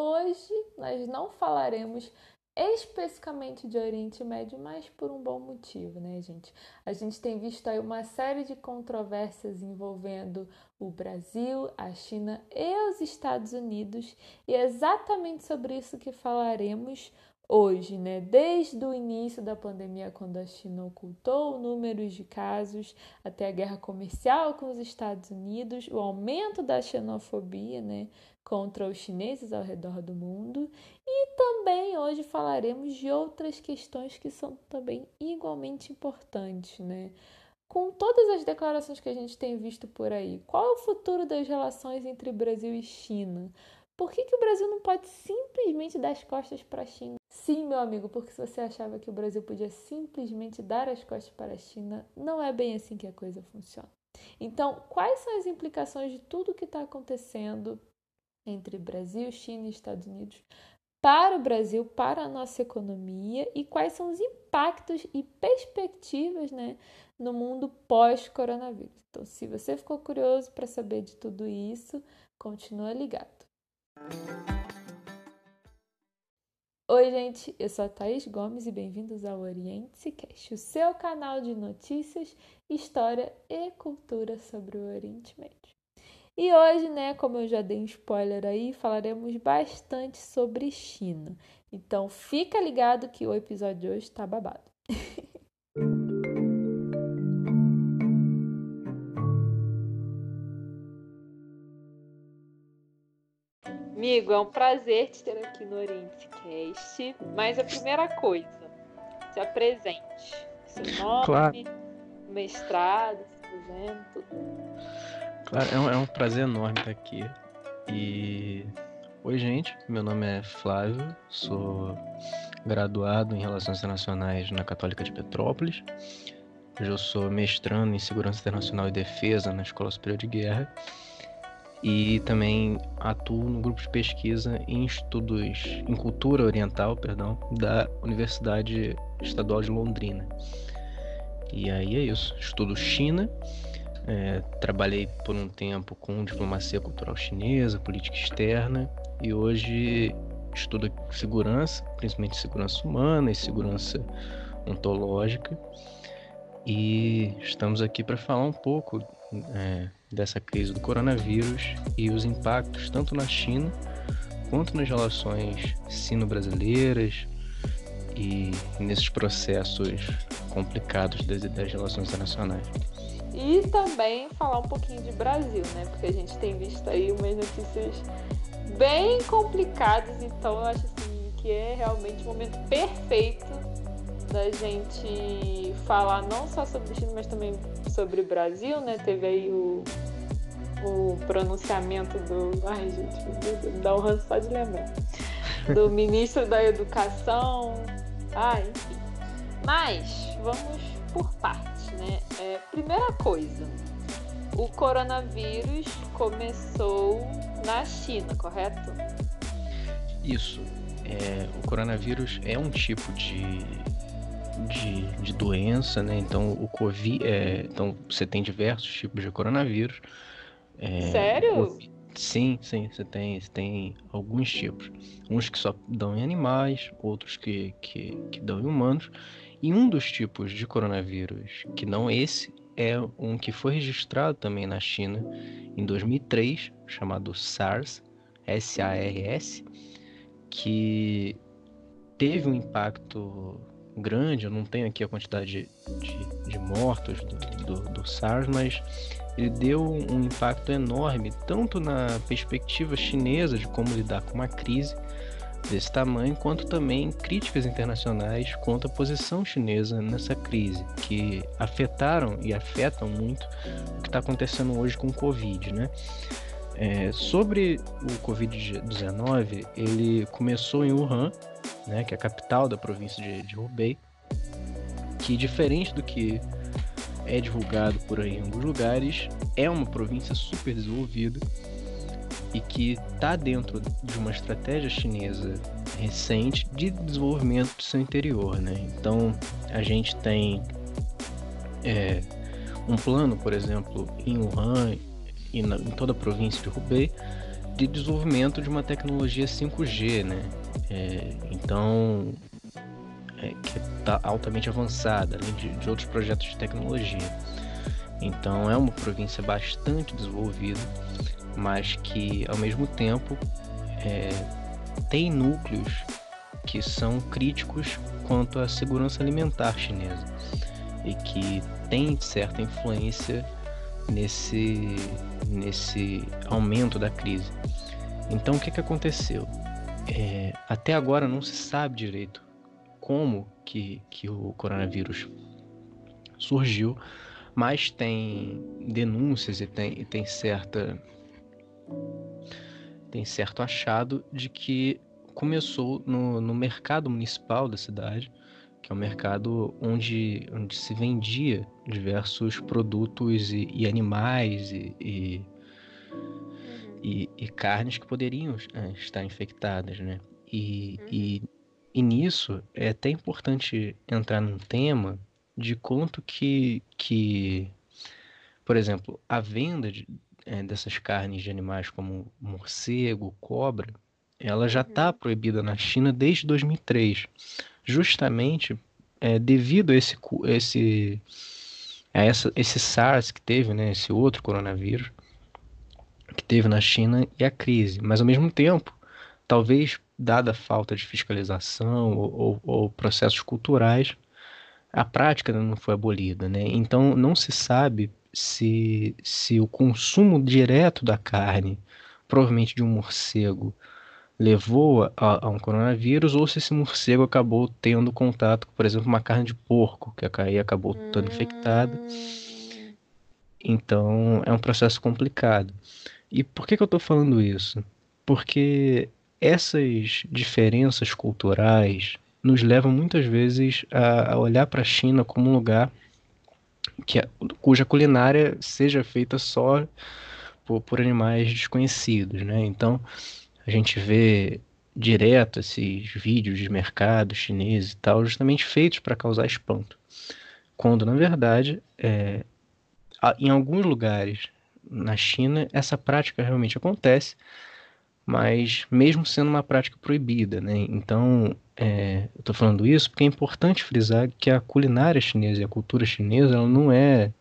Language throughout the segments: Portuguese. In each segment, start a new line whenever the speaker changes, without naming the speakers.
hoje nós não falaremos especificamente de Oriente Médio, mas por um bom motivo, né, gente? A gente tem visto aí uma série de controvérsias envolvendo o Brasil, a China e os Estados Unidos, e é exatamente sobre isso que falaremos hoje, né? Desde o início da pandemia, quando a China ocultou números de casos, até a guerra comercial com os Estados Unidos, o aumento da xenofobia, né? Contra os chineses ao redor do mundo. E também hoje falaremos de outras questões que são também igualmente importantes, né? Com todas as declarações que a gente tem visto por aí, qual é o futuro das relações entre Brasil e China? Por que, que o Brasil não pode simplesmente dar as costas para a China? Sim, meu amigo, porque se você achava que o Brasil podia simplesmente dar as costas para a China, não é bem assim que a coisa funciona. Então, quais são as implicações de tudo o que está acontecendo entre Brasil, China e Estados Unidos para o Brasil, para a nossa economia e quais são os impactos e perspectivas né, no mundo pós-coronavírus? Então, se você ficou curioso para saber de tudo isso, continua ligado. Oi, gente, eu sou a Thaís Gomes e bem-vindos ao Oriente Cast, o seu canal de notícias, história e cultura sobre o Oriente Médio. E hoje, né, como eu já dei um spoiler aí, falaremos bastante sobre China. Então fica ligado que o episódio de hoje está babado. Amigo, é um prazer te ter aqui no Oriente Cast. Mas a primeira coisa, se apresente. Seu nome, claro. mestrado, se fazendo, tudo.
Claro, é um, é um prazer enorme estar aqui. E. Oi, gente. Meu nome é Flávio, sou graduado em Relações Internacionais na Católica de Petrópolis. Hoje eu sou mestrando em Segurança Internacional e Defesa na Escola Superior de Guerra e também atuo no grupo de pesquisa em estudos em cultura oriental, perdão, da Universidade Estadual de Londrina. E aí é isso, estudo China, é, trabalhei por um tempo com diplomacia cultural chinesa, política externa e hoje estudo segurança, principalmente segurança humana e segurança ontológica. E estamos aqui para falar um pouco é, dessa crise do coronavírus e os impactos tanto na China quanto nas relações sino-brasileiras e nesses processos complicados das, das relações internacionais.
E também falar um pouquinho de Brasil, né? Porque a gente tem visto aí umas notícias bem complicadas, então eu acho assim que é realmente o momento perfeito da gente falar não só sobre China, mas também sobre o Brasil, né? Teve aí o, o pronunciamento do. Ai, gente, dá um ranço só de lembrar. Do ministro da Educação. Ah, enfim. Mas vamos por partes, né? É, primeira coisa, o coronavírus começou na China, correto?
Isso. É, o coronavírus é um tipo de de, de doença, né? Então o Covid, é, então você tem diversos tipos de coronavírus.
É, Sério?
sim, sim, você tem, você tem alguns tipos. Uns que só dão em animais, outros que, que, que dão em humanos. E um dos tipos de coronavírus, que não esse, é um que foi registrado também na China em 2003, chamado SARS, S-A-R-S, que teve um impacto grande, eu não tenho aqui a quantidade de, de, de mortos do, do, do, SARS, mas ele deu um impacto enorme, tanto na perspectiva chinesa de como lidar com uma crise desse tamanho, quanto também críticas internacionais contra a posição chinesa nessa crise, que afetaram e afetam muito o que está acontecendo hoje com o Covid, né? É, sobre o Covid-19, ele começou em Wuhan, né, que é a capital da província de, de Hubei, que diferente do que é divulgado por aí em alguns lugares, é uma província super desenvolvida e que está dentro de uma estratégia chinesa recente de desenvolvimento do seu interior, né? Então a gente tem é, um plano, por exemplo, em Wuhan e na, em toda a província de Hubei, de desenvolvimento de uma tecnologia 5G, né? É, então, é, que está altamente avançada, além de, de outros projetos de tecnologia. Então, é uma província bastante desenvolvida, mas que, ao mesmo tempo, é, tem núcleos que são críticos quanto à segurança alimentar chinesa e que tem certa influência nesse, nesse aumento da crise. Então, o que, que aconteceu? É, até agora não se sabe direito como que, que o coronavírus surgiu, mas tem denúncias e tem, e tem certa tem certo achado de que começou no, no mercado municipal da cidade que é um mercado onde, onde se vendia diversos produtos e, e animais e, e, uhum. e, e, carnes que poderiam é, estar infectadas, né? E, uhum. e, e nisso é até importante entrar num tema de quanto que, que por exemplo, a venda de, é, dessas carnes de animais como morcego, cobra, ela já está uhum. proibida na China desde 2003 justamente é, devido a esse, esse, a essa, esse SARS que teve, né, esse outro coronavírus que teve na China e a crise. Mas ao mesmo tempo, talvez dada a falta de fiscalização ou, ou, ou processos culturais, a prática não foi abolida, né? Então não se sabe se, se o consumo direto da carne, provavelmente de um morcego, levou a, a, um coronavírus ou se esse morcego acabou tendo contato com, por exemplo, uma carne de porco, que aí acabou estando hum... infectada. Então é um processo complicado. E por que, que eu estou falando isso? Porque essas diferenças culturais nos levam muitas vezes a, a olhar para a China como um lugar que, é, cuja culinária seja feita só por, por animais desconhecidos, né? Então a gente vê direto esses vídeos de mercado chinês e tal, justamente feitos para causar espanto. Quando, na verdade, é, em alguns lugares na China, essa prática realmente acontece, mas mesmo sendo uma prática proibida, né? Então, é, eu estou falando isso porque é importante frisar que a culinária chinesa e a cultura chinesa ela não é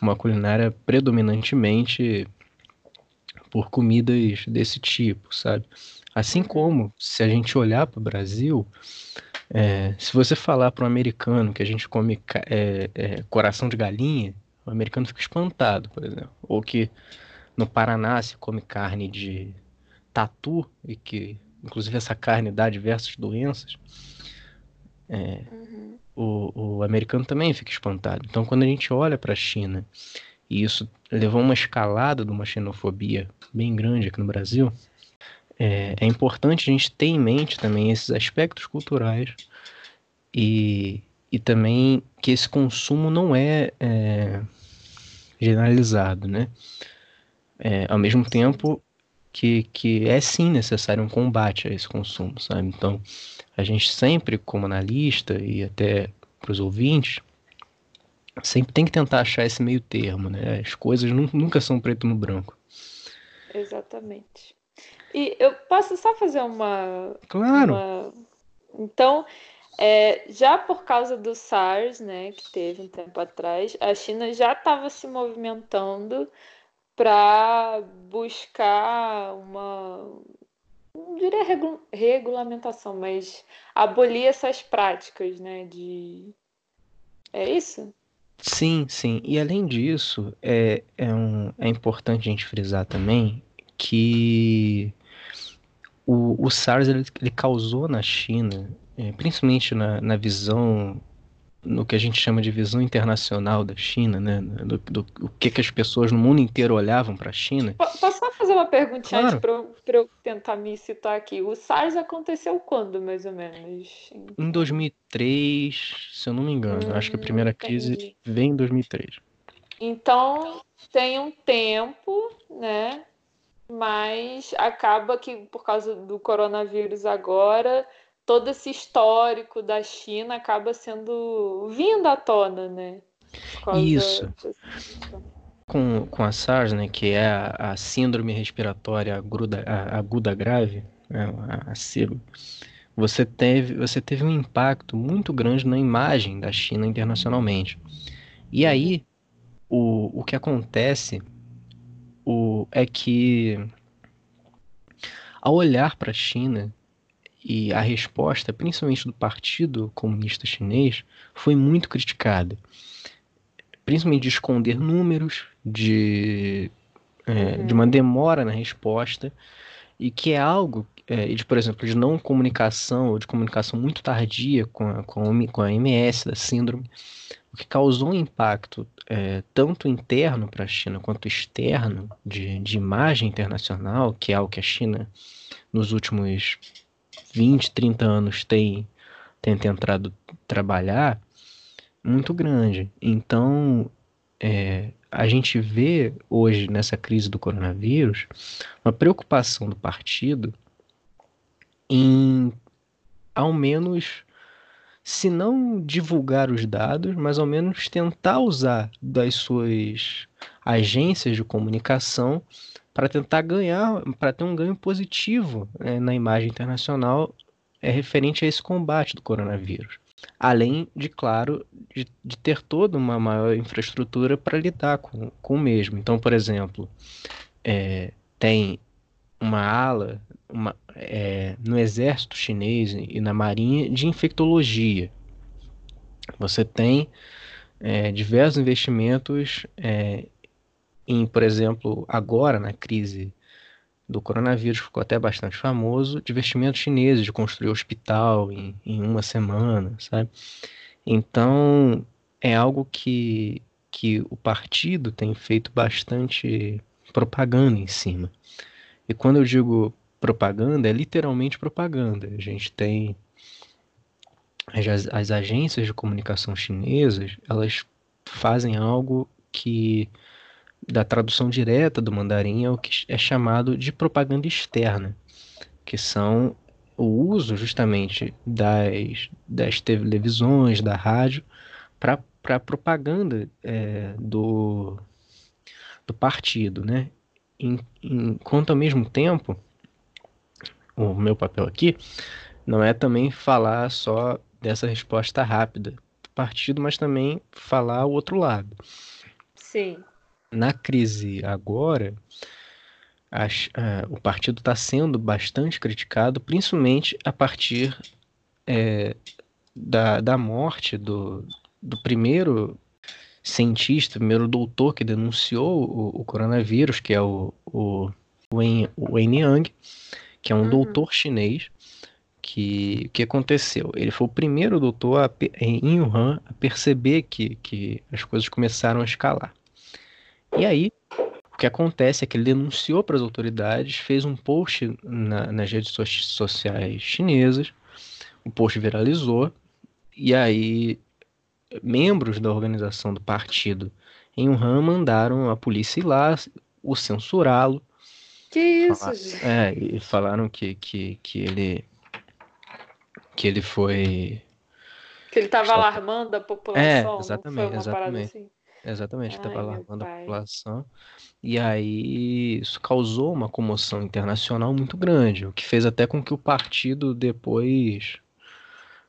uma culinária predominantemente por comidas desse tipo, sabe? Assim como se a gente olhar para o Brasil, é, se você falar para um americano que a gente come é, é, coração de galinha, o americano fica espantado, por exemplo. Ou que no Paraná se come carne de tatu e que inclusive essa carne dá diversas doenças. É, uhum. o, o americano também fica espantado. Então, quando a gente olha para a China e isso levou a uma escalada de uma xenofobia bem grande aqui no Brasil, é, é importante a gente ter em mente também esses aspectos culturais e, e também que esse consumo não é, é generalizado, né? É, ao mesmo tempo que, que é sim necessário um combate a esse consumo, sabe? Então, a gente sempre, como analista e até para os ouvintes, sempre tem que tentar achar esse meio termo, né? As coisas nunca são preto no branco.
Exatamente. E eu posso só fazer uma.
Claro.
Uma... Então, é, já por causa do SARS, né, que teve um tempo atrás, a China já estava se movimentando para buscar uma. Não diria regu regulamentação, mas abolir essas práticas, né? De. É isso?
Sim, sim. E além disso, é, é, um, é importante a gente frisar também que o, o SARS ele, ele causou na China, é, principalmente na, na visão no que a gente chama de visão internacional da China, né? Do, do, do que, que as pessoas no mundo inteiro olhavam para a China.
Posso só fazer uma perguntinha claro. para eu, eu, tentar me citar aqui? O SARS aconteceu quando, mais ou menos?
Em 2003, se eu não me engano. Hum, acho que a primeira hum, crise entendi. vem em 2003.
Então, tem um tempo, né? Mas acaba que, por causa do coronavírus agora todo esse histórico da China acaba sendo vindo à tona, né?
Isso. com, com a SARS, né, que é a, a síndrome respiratória aguda, a, aguda grave, né, a, a SIGO, você teve, você teve um impacto muito grande na imagem da China internacionalmente. E aí, o, o que acontece o, é que, ao olhar para a China, e a resposta, principalmente do Partido Comunista Chinês, foi muito criticada. Principalmente de esconder números, de, é, uhum. de uma demora na resposta, e que é algo, é, de, por exemplo, de não comunicação, ou de comunicação muito tardia com a, com a, com a MS da síndrome, o que causou um impacto é, tanto interno para a China quanto externo de, de imagem internacional, que é algo que a China nos últimos 20, 30 anos tem, tentado trabalhar, muito grande. Então, é, a gente vê hoje nessa crise do coronavírus uma preocupação do partido em, ao menos, se não divulgar os dados, mas ao menos tentar usar das suas agências de comunicação para tentar ganhar, para ter um ganho positivo né, na imagem internacional é referente a esse combate do coronavírus. Além de, claro, de, de ter toda uma maior infraestrutura para lidar com, com o mesmo. Então, por exemplo, é, tem uma ala uma, é, no exército chinês e na marinha de infectologia. Você tem é, diversos investimentos é, em, por exemplo, agora na crise do coronavírus, ficou até bastante famoso, de investimentos chineses, de construir hospital em, em uma semana, sabe? Então, é algo que, que o partido tem feito bastante propaganda em cima. E quando eu digo propaganda, é literalmente propaganda. A gente tem as, as agências de comunicação chinesas, elas fazem algo que da tradução direta do mandarim é o que é chamado de propaganda externa, que são o uso justamente das, das televisões, da rádio, para propaganda é, do, do partido, né? Enquanto ao mesmo tempo, o meu papel aqui não é também falar só dessa resposta rápida do partido, mas também falar o outro lado.
Sim
na crise agora, as, uh, o partido está sendo bastante criticado, principalmente a partir é, da, da morte do, do primeiro cientista, primeiro doutor que denunciou o, o coronavírus, que é o, o Wen, Wen Yang, que é um uhum. doutor chinês. Que, que aconteceu? Ele foi o primeiro doutor a, em Wuhan a perceber que, que as coisas começaram a escalar. E aí, o que acontece é que ele denunciou para as autoridades, fez um post na, nas redes so sociais chinesas, o post viralizou, e aí membros da organização do partido em Wuhan mandaram a polícia ir lá, o censurá-lo.
Que isso, gente?
É, e falaram que, que, que ele que ele foi
que ele estava alarmando a população.
É, exatamente, exatamente. Assim. Exatamente, estava alarmando a população. E aí isso causou uma comoção internacional muito grande, o que fez até com que o partido depois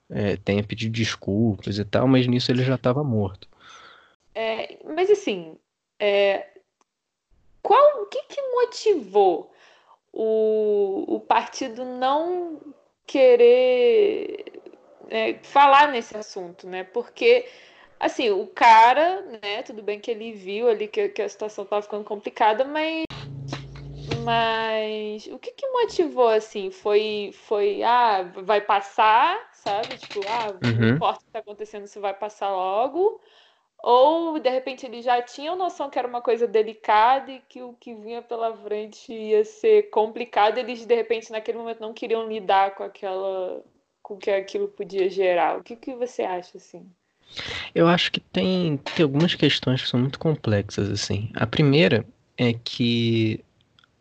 é, tenha pedido desculpas e tal, mas nisso ele já estava morto.
É, mas assim, é, qual, o que, que motivou o, o partido não querer é, falar nesse assunto, né? Porque Assim, o cara, né, tudo bem que ele viu ali que, que a situação tava ficando complicada, mas. Mas o que que motivou, assim? Foi, foi, ah, vai passar, sabe? Tipo, ah, uhum. não importa o que tá acontecendo, se vai passar logo. Ou, de repente, ele já tinha noção que era uma coisa delicada e que o que vinha pela frente ia ser complicado. Eles, de repente, naquele momento não queriam lidar com aquela... com o que aquilo podia gerar. O que, que você acha, assim?
Eu acho que tem, tem algumas questões que são muito complexas, assim. A primeira é que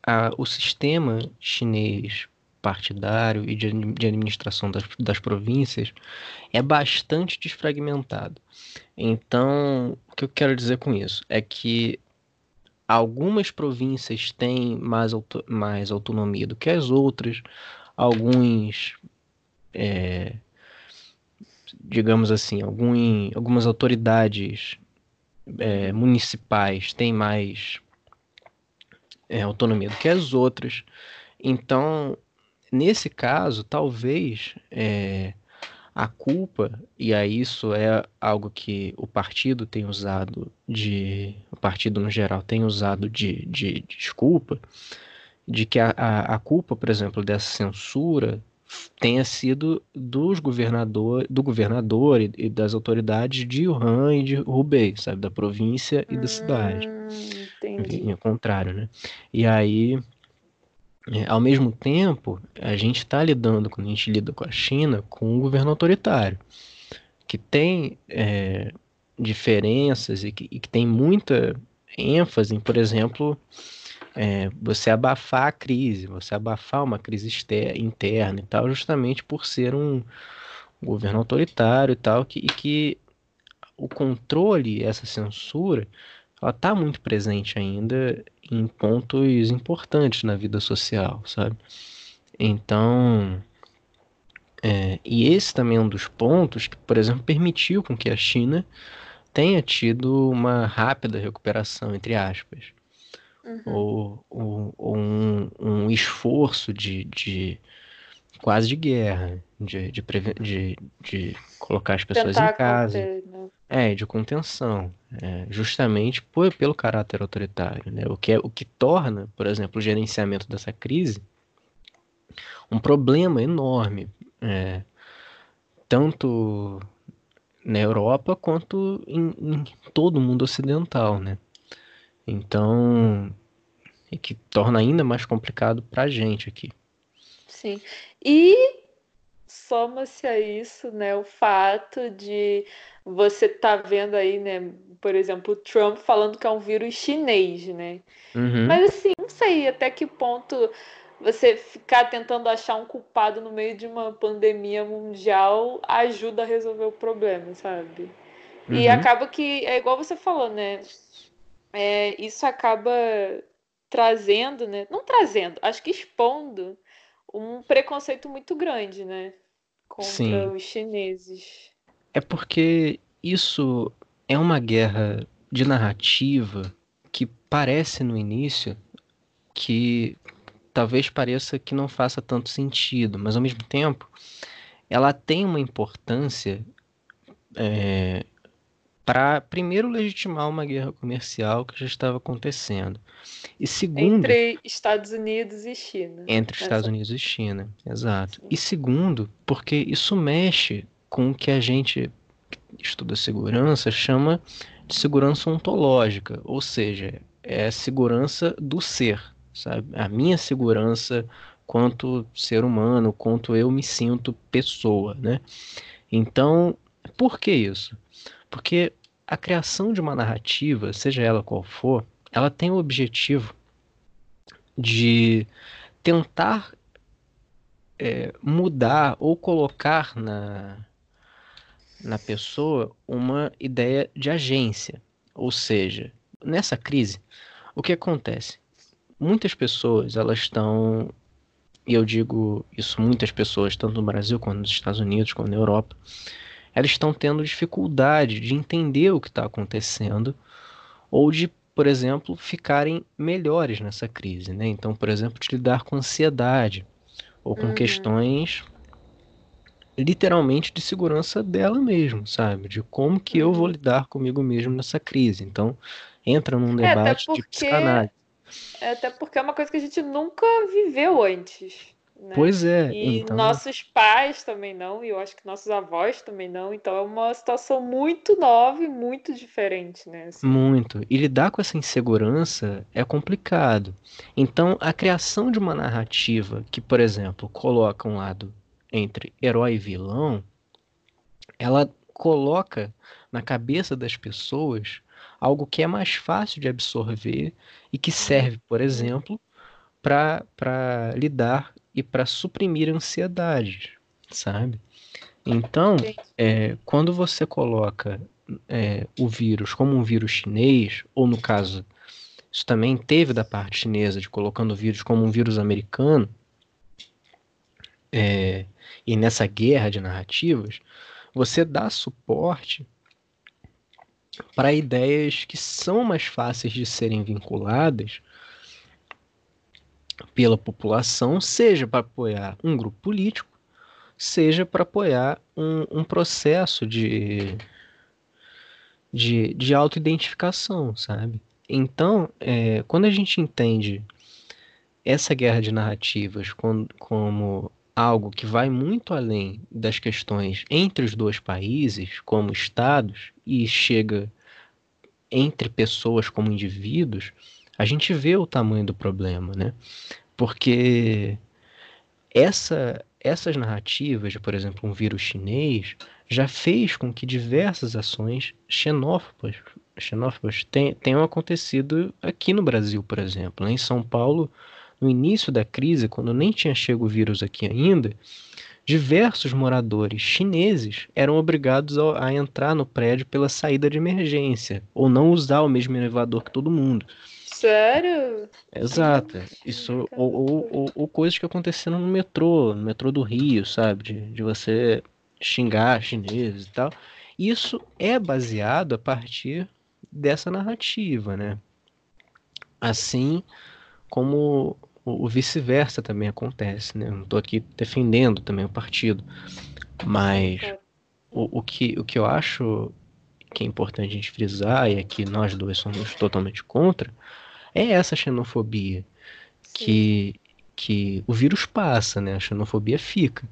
a, o sistema chinês partidário e de, de administração das, das províncias é bastante desfragmentado. Então, o que eu quero dizer com isso é que algumas províncias têm mais, auto, mais autonomia do que as outras, alguns, é, digamos assim, algum, algumas autoridades é, municipais têm mais é, autonomia do que as outras. Então, nesse caso, talvez é, a culpa, e aí isso é algo que o partido tem usado de. O partido no geral tem usado de, de, de desculpa, de que a, a, a, culpa, por exemplo, dessa censura tenha sido dos governador, do governador e, e das autoridades de Wuhan e de Hubei, sabe, da província e da cidade.
Hum, entendi.
E, o contrário, né? E aí é, ao mesmo tempo, a gente está lidando, quando a gente lida com a China, com um governo autoritário, que tem é, diferenças e que, e que, tem muita ênfase em, por exemplo, é, você abafar a crise, você abafar uma crise interna e tal, justamente por ser um governo autoritário e tal, que, e que o controle, essa censura, ela está muito presente ainda em pontos importantes na vida social, sabe? Então, é, e esse também é um dos pontos que, por exemplo, permitiu com que a China tenha tido uma rápida recuperação, entre aspas, uhum. ou, ou, ou um, um, esforço de, de, quase de guerra, de, de, de, de colocar as pessoas Tentar em casa. Conter, né? É, de contenção, é, justamente por, pelo caráter autoritário, né? O que, é, o que torna, por exemplo, o gerenciamento dessa crise um problema enorme, é, tanto na Europa quanto em, em, todo o mundo ocidental, né? Então, e que torna ainda mais complicado para a gente aqui.
Sim. E soma-se a isso, né, o fato de você tá vendo aí, né, por exemplo, o Trump falando que é um vírus chinês, né?
Uhum.
Mas assim, não sei até que ponto você ficar tentando achar um culpado no meio de uma pandemia mundial ajuda a resolver o problema, sabe? Uhum. E acaba que, é igual você falou, né? É, isso acaba trazendo, né? Não trazendo, acho que expondo um preconceito muito grande, né? Contra Sim. os chineses.
É porque isso é uma guerra de narrativa que parece no início que talvez pareça que não faça tanto sentido, mas ao mesmo tempo ela tem uma importância é, para primeiro legitimar uma guerra comercial que já estava acontecendo e segundo
entre Estados Unidos e China
entre Estados Unidos e China exato Sim. e segundo porque isso mexe com o que a gente estuda segurança chama de segurança ontológica, ou seja, é a segurança do ser, sabe? A minha segurança quanto ser humano, quanto eu me sinto pessoa, né? Então, por que isso? Porque a criação de uma narrativa, seja ela qual for, ela tem o objetivo de tentar é, mudar ou colocar na, na pessoa uma ideia de agência. Ou seja, nessa crise, o que acontece? Muitas pessoas, elas estão, e eu digo isso muitas pessoas, tanto no Brasil quanto nos Estados Unidos, quanto na Europa, elas estão tendo dificuldade de entender o que está acontecendo ou de, por exemplo, ficarem melhores nessa crise, né? Então, por exemplo, de lidar com ansiedade ou com uhum. questões literalmente de segurança dela mesmo, sabe? De como que eu vou uhum. lidar comigo mesmo nessa crise. Então, entra num é, debate porque, de psicanálise.
É até porque é uma coisa que a gente nunca viveu antes. Né?
Pois é.
E então... nossos pais também não, e eu acho que nossos avós também não. Então é uma situação muito nova e muito diferente, né?
Assim. Muito. E lidar com essa insegurança é complicado. Então, a criação de uma narrativa que, por exemplo, coloca um lado entre herói e vilão, ela coloca na cabeça das pessoas algo que é mais fácil de absorver e que serve, por exemplo, para lidar e para suprimir ansiedade, sabe? Então, é, quando você coloca é, o vírus como um vírus chinês, ou no caso isso também teve da parte chinesa de colocando o vírus como um vírus americano, é, e nessa guerra de narrativas, você dá suporte para ideias que são mais fáceis de serem vinculadas pela população, seja para apoiar um grupo político, seja para apoiar um, um processo de, de, de autoidentificação, sabe? Então, é, quando a gente entende essa guerra de narrativas como, como algo que vai muito além das questões entre os dois países, como estados, e chega entre pessoas como indivíduos, a gente vê o tamanho do problema, né? Porque essa, essas narrativas, de, por exemplo, um vírus chinês, já fez com que diversas ações xenófobas, xenófobas tenham acontecido aqui no Brasil, por exemplo. Né? Em São Paulo, no início da crise, quando nem tinha chegado o vírus aqui ainda, diversos moradores chineses eram obrigados a, a, entrar no prédio pela saída de emergência, ou não usar o mesmo elevador que todo mundo.
Sério?
Exato. Isso, ou, ou, ou, ou, coisas que aconteceram no metrô, no metrô do Rio, sabe? De, de você xingar chineses e tal. Isso é baseado a partir dessa narrativa, né? Assim como o, o vice-versa também acontece, né? Não estou aqui defendendo também o partido, mas o, o, que, o que eu acho que é importante a gente frisar, e aqui nós dois somos totalmente contra, é essa xenofobia que, que o vírus passa, né? A xenofobia fica.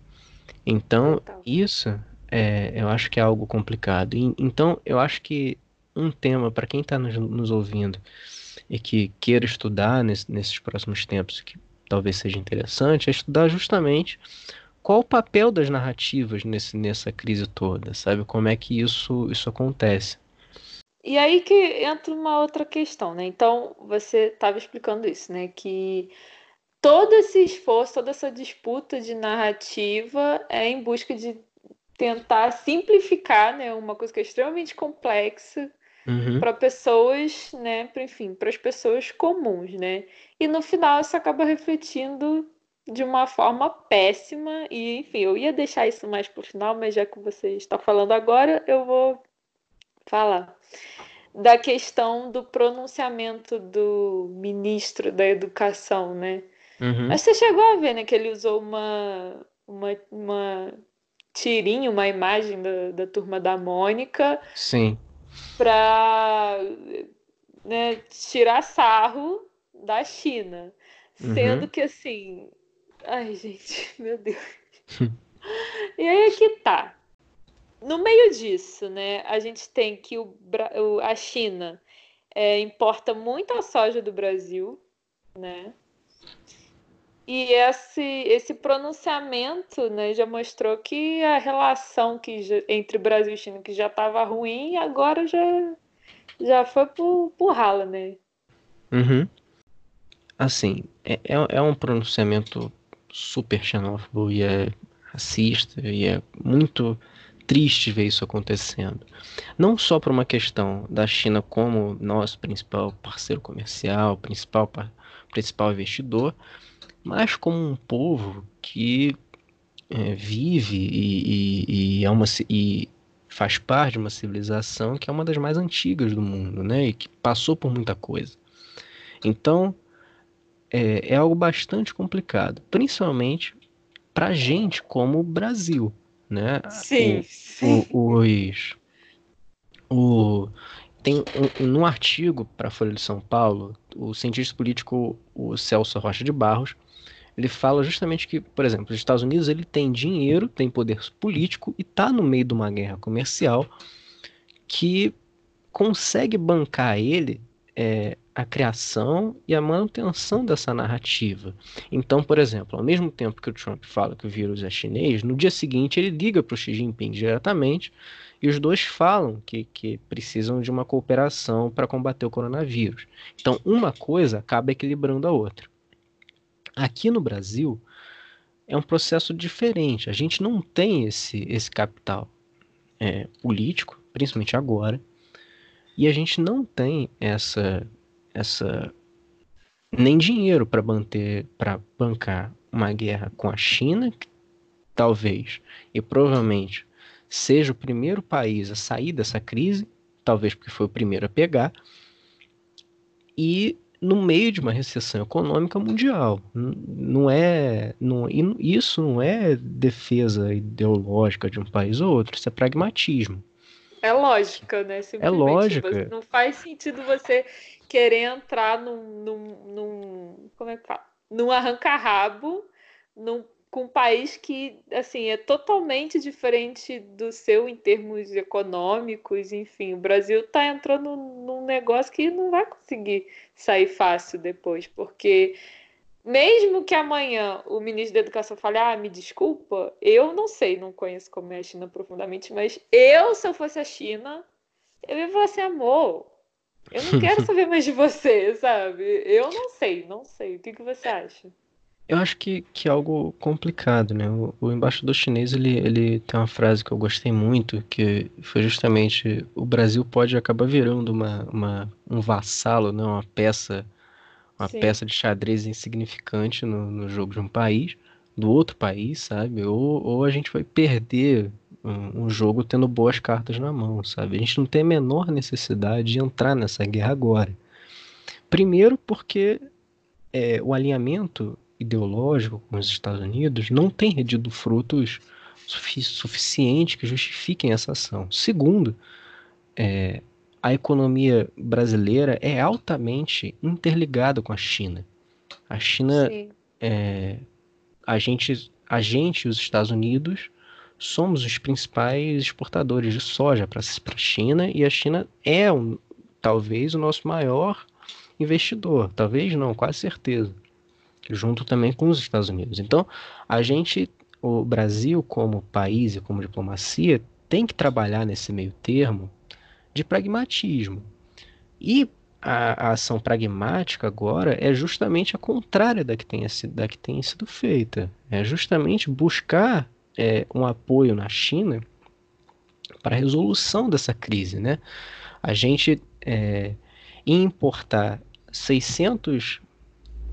Então, isso é, eu acho que é algo complicado. E, então, eu acho que um tema para quem está nos, nos, ouvindo e que queira estudar nesse, nesses próximos tempos, que talvez seja interessante, é estudar justamente qual o papel das narrativas nesse, nessa crise toda, sabe? Como é que isso, isso acontece.
E aí que entra uma outra questão, né? Então, você estava explicando isso, né? Que todo esse esforço, toda essa disputa de narrativa é em busca de tentar simplificar, né? Uma coisa que é extremamente complexa uhum. para pessoas, né? Pra, enfim, para as pessoas comuns, né? E no final isso acaba refletindo de uma forma péssima. E, enfim, eu ia deixar isso mais para o final, mas já que você está falando agora, eu vou falar da questão do pronunciamento do ministro da Educação, né? Uhum. Mas você chegou a ver, né, que ele usou uma, uma, uma tirinha, uma imagem da, da turma da Mônica.
Sim.
Para né, tirar sarro da China. Uhum. Sendo que assim. Ai, gente, meu Deus. e aí é que tá. No meio disso, né, a gente tem que o, a China é, importa muito a soja do Brasil, né? E esse, esse pronunciamento né, já mostrou que a relação que já, entre Brasil e China que já estava ruim, agora já, já foi pro, pro ralo, né?
Uhum. Assim, é, é, é um pronunciamento super xenófobo e é racista e é muito triste ver isso acontecendo. Não só por uma questão da China como nosso principal parceiro comercial, principal, principal investidor, mas como um povo que é, vive e, e, e, é uma, e faz parte de uma civilização que é uma das mais antigas do mundo, né? E que passou por muita coisa. Então, é, é algo bastante complicado, principalmente para gente como Brasil, né?
Sim, o,
sim. O, os, o, tem um, um, artigo para a Folha de São Paulo, o cientista político o Celso Rocha de Barros, ele fala justamente que, por exemplo, os Estados Unidos ele tem dinheiro, tem poder político e está no meio de uma guerra comercial que consegue bancar ele é, a criação e a manutenção dessa narrativa. Então, por exemplo, ao mesmo tempo que o Trump fala que o vírus é chinês, no dia seguinte ele liga para o Xi Jinping diretamente e os dois falam que, que precisam de uma cooperação para combater o coronavírus. Então, uma coisa acaba equilibrando a outra. Aqui no Brasil é um processo diferente. A gente não tem esse, esse capital é, político, principalmente agora, e a gente não tem essa essa nem dinheiro para manter para bancar uma guerra com a China, que talvez e provavelmente seja o primeiro país a sair dessa crise, talvez porque foi o primeiro a pegar, e no meio de uma recessão econômica mundial. Não é, não, isso não é defesa ideológica de um país ou outro, isso é pragmatismo.
É lógica, né?
É lógica.
Não faz sentido você querer entrar num, num, num como é que fala? Num arranca-rabo, num com um país que assim é totalmente diferente do seu em termos econômicos, enfim, o Brasil está entrando num negócio que não vai conseguir sair fácil depois, porque mesmo que amanhã o ministro da Educação fale, ah, me desculpa, eu não sei, não conheço como é a China profundamente, mas eu, se eu fosse a China, eu ia falar assim, amor, eu não quero saber mais de você, sabe? Eu não sei, não sei. O que, que você acha?
Eu acho que, que é algo complicado, né? O, o, embaixador chinês, ele, ele tem uma frase que eu gostei muito, que foi justamente o Brasil pode acabar virando uma, uma, um vassalo, né? uma peça uma Sim. peça de xadrez insignificante no, no jogo de um país, do outro país, sabe? Ou, ou a gente vai perder um, um jogo tendo boas cartas na mão, sabe? A gente não tem a menor necessidade de entrar nessa guerra agora. Primeiro porque é, o alinhamento ideológico com os Estados Unidos não tem rendido frutos sufic suficientes que justifiquem essa ação. Segundo, é, a economia brasileira é altamente interligada com a China. A China, é, a gente, a gente e os Estados Unidos somos os principais exportadores de soja para a China e a China é um, talvez o nosso maior investidor, talvez não, quase certeza junto também com os Estados Unidos. Então, a gente, o Brasil como país e como diplomacia, tem que trabalhar nesse meio termo de pragmatismo. E a, a ação pragmática agora é justamente a contrária da que tem, da que tem sido feita. É justamente buscar é, um apoio na China para a resolução dessa crise. Né? A gente é, importar 600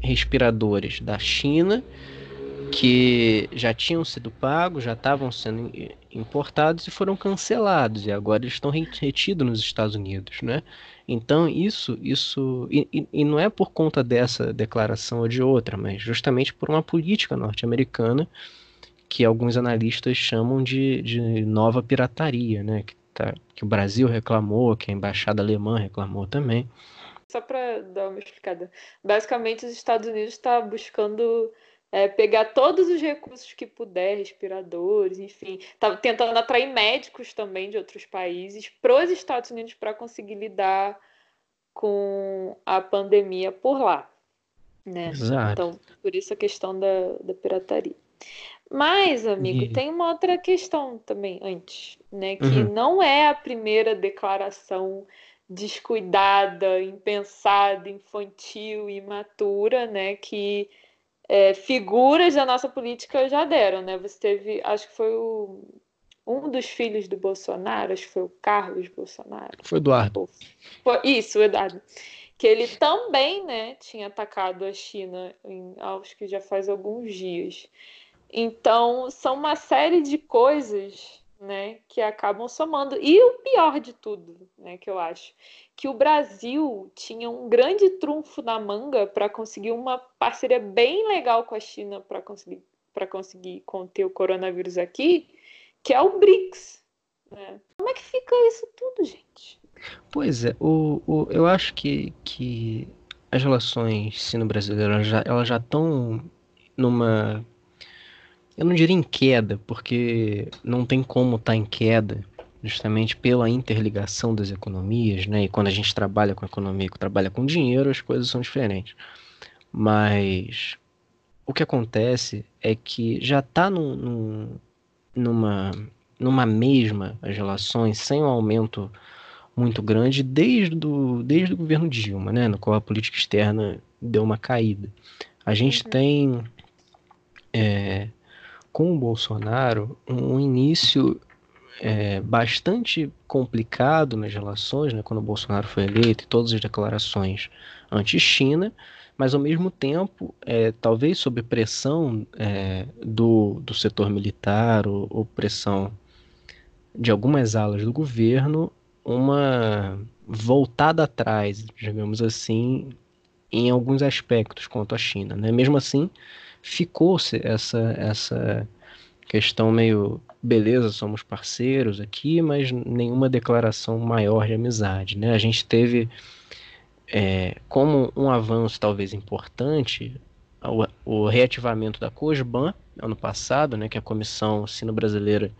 respiradores da China que já tinham sido pagos, já estavam sendo importados e foram cancelados e agora eles estão retidos nos Estados Unidos, né? Então isso, isso e, e, não é por conta dessa declaração ou de outra, mas justamente por uma política norte-americana que alguns analistas chamam de, de nova pirataria, né? Que, tá, que o Brasil reclamou, que a embaixada alemã reclamou também.
Só para dar uma explicada. Basicamente, os Estados Unidos está buscando é, pegar todos os recursos que puder, respiradores, enfim, está tentando atrair médicos também de outros países para os Estados Unidos para conseguir lidar com a pandemia por lá. Né?
Exato.
Então, por isso a questão da, da pirataria. Mas, amigo, e... tem uma outra questão também antes, né? Que uhum. não é a primeira declaração descuidada, impensada, infantil, imatura, né? Que é, figuras da nossa política já deram, né? Você teve, acho que foi o, um dos filhos do Bolsonaro, acho que foi o Carlos Bolsonaro.
Foi o Eduardo.
Foi, isso, o Eduardo. Que ele também, né, tinha atacado a China, em, acho que já faz alguns dias. Então, são uma série de coisas né, que acabam somando. E o pior de tudo, né, que eu acho, que o Brasil tinha um grande trunfo na manga para conseguir uma parceria bem legal com a China para conseguir para conseguir conter o coronavírus aqui, que é o BRICS. Né? Como é que fica isso tudo, gente?
Pois é, o, o, eu acho que, que as relações sino-brasileiras já, estão numa eu não diria em queda, porque não tem como estar tá em queda, justamente pela interligação das economias, né? E quando a gente trabalha com economia, trabalha com dinheiro, as coisas são diferentes. Mas o que acontece é que já está num, num, numa, numa mesma as relações, sem um aumento muito grande, desde, do, desde o governo Dilma, né? No qual a política externa deu uma caída. A gente uhum. tem. É, com o Bolsonaro um início é, bastante complicado nas relações, né, quando o Bolsonaro foi eleito e todas as declarações anti-China, mas ao mesmo tempo, é, talvez sob pressão é, do, do setor militar ou, ou, pressão de algumas alas do governo, uma voltada atrás, digamos assim, em alguns aspectos quanto à China. Né? Mesmo assim, ficou-se essa, essa questão meio beleza, somos parceiros aqui, mas nenhuma declaração maior de amizade. Né? A gente teve é, como um avanço talvez importante o, o, reativamento da COSBAN ano passado, né, que é a Comissão Sino-Brasileira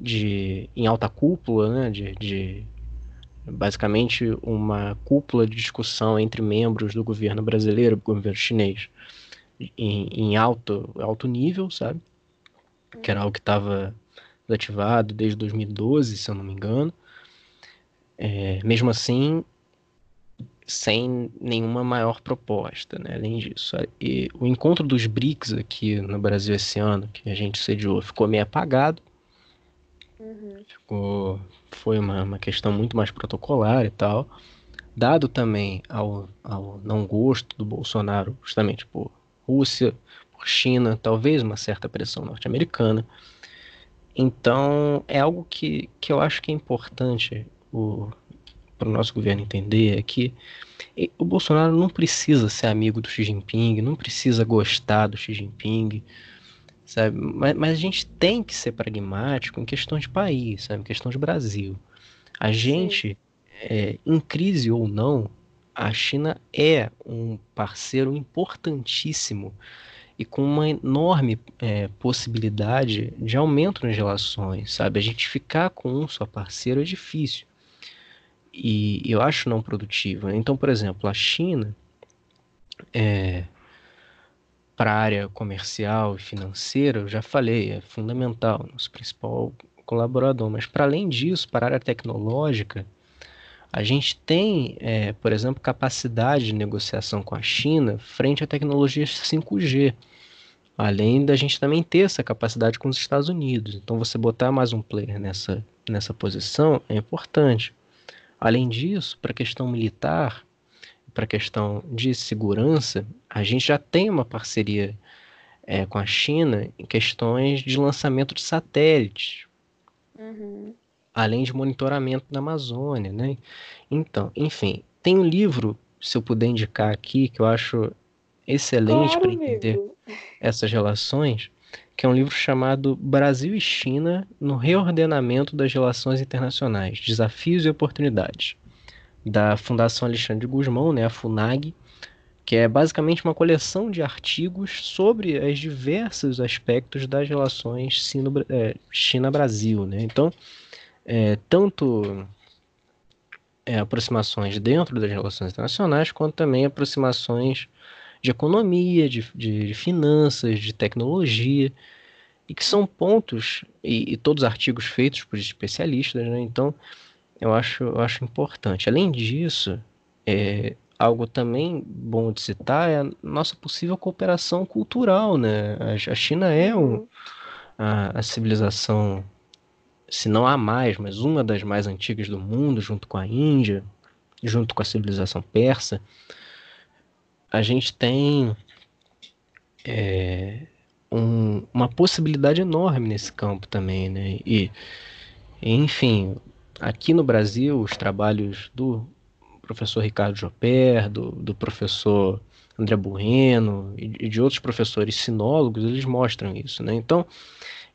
de, em alta cúpula, né, de, de basicamente uma cúpula de discussão entre membros do governo brasileiro e do governo chinês em, em alto, alto nível, sabe? Que era algo que estava ativado desde 2012, se eu não me engano. É, mesmo assim, sem nenhuma maior proposta, né? além disso. E o encontro dos BRICS aqui no Brasil esse ano, que a gente sediou, ficou meio apagado. Uhum. Ficou, foi uma, uma questão muito mais protocolar e tal. Dado também ao, ao não gosto do Bolsonaro, justamente por Rússia, por China, talvez uma certa pressão norte-americana. Então, é algo que, que eu acho que é importante o, para o nosso governo entender é que o Bolsonaro não precisa ser amigo do Xi Jinping, não precisa gostar do Xi Jinping, sabe? Mas, mas a gente tem que ser pragmático em questão de país, sabe? Em questão de Brasil. A gente, é, em crise ou não, a China é um parceiro importantíssimo e com uma enorme é, possibilidade de aumento nas relações, sabe? A gente ficar com um só parceiro é difícil e eu acho não produtiva. Então, por exemplo, a China, é, para a área comercial e financeira, eu já falei, é fundamental, nosso principal colaborador. Mas, para além disso, para a área tecnológica, a gente tem, é, por exemplo, capacidade de negociação com a China frente à tecnologia 5G. Além da gente também ter essa capacidade com os Estados Unidos. Então, você botar mais um player nessa, nessa posição é importante. Além disso, para a questão militar, para a questão de segurança, a gente já tem uma parceria é, com a China em questões de lançamento de satélites, uhum. Além de monitoramento da Amazônia, né? Então, enfim, tem um livro, se eu puder indicar aqui, que eu acho excelente claro, para entender amigo. essas relações, que é um livro chamado Brasil e China no Reordenamento das Relações Internacionais: Desafios e Oportunidades, da Fundação Alexandre Guzmão, né, a FUNAG, que é basicamente uma coleção de artigos sobre os diversos aspectos das relações é, China-Brasil. Né? Então, é, tanto é, aproximações dentro das relações internacionais, quanto também aproximações de economia, de, de finanças, de tecnologia, e que são pontos, e, e todos artigos feitos por especialistas, né? então eu acho, eu acho importante. Além disso, é, algo também bom de citar é a nossa possível cooperação cultural. Né? A, a China é um, uhum. a, a civilização, se não a mais, mas uma das mais antigas do mundo, junto com a Índia, junto com a civilização persa a gente tem é, um, uma possibilidade enorme nesse campo também, né? E, enfim, aqui no Brasil, os trabalhos do professor Ricardo Joper, do, do professor André Bueno e, e de outros professores sinólogos, eles mostram isso, né? Então,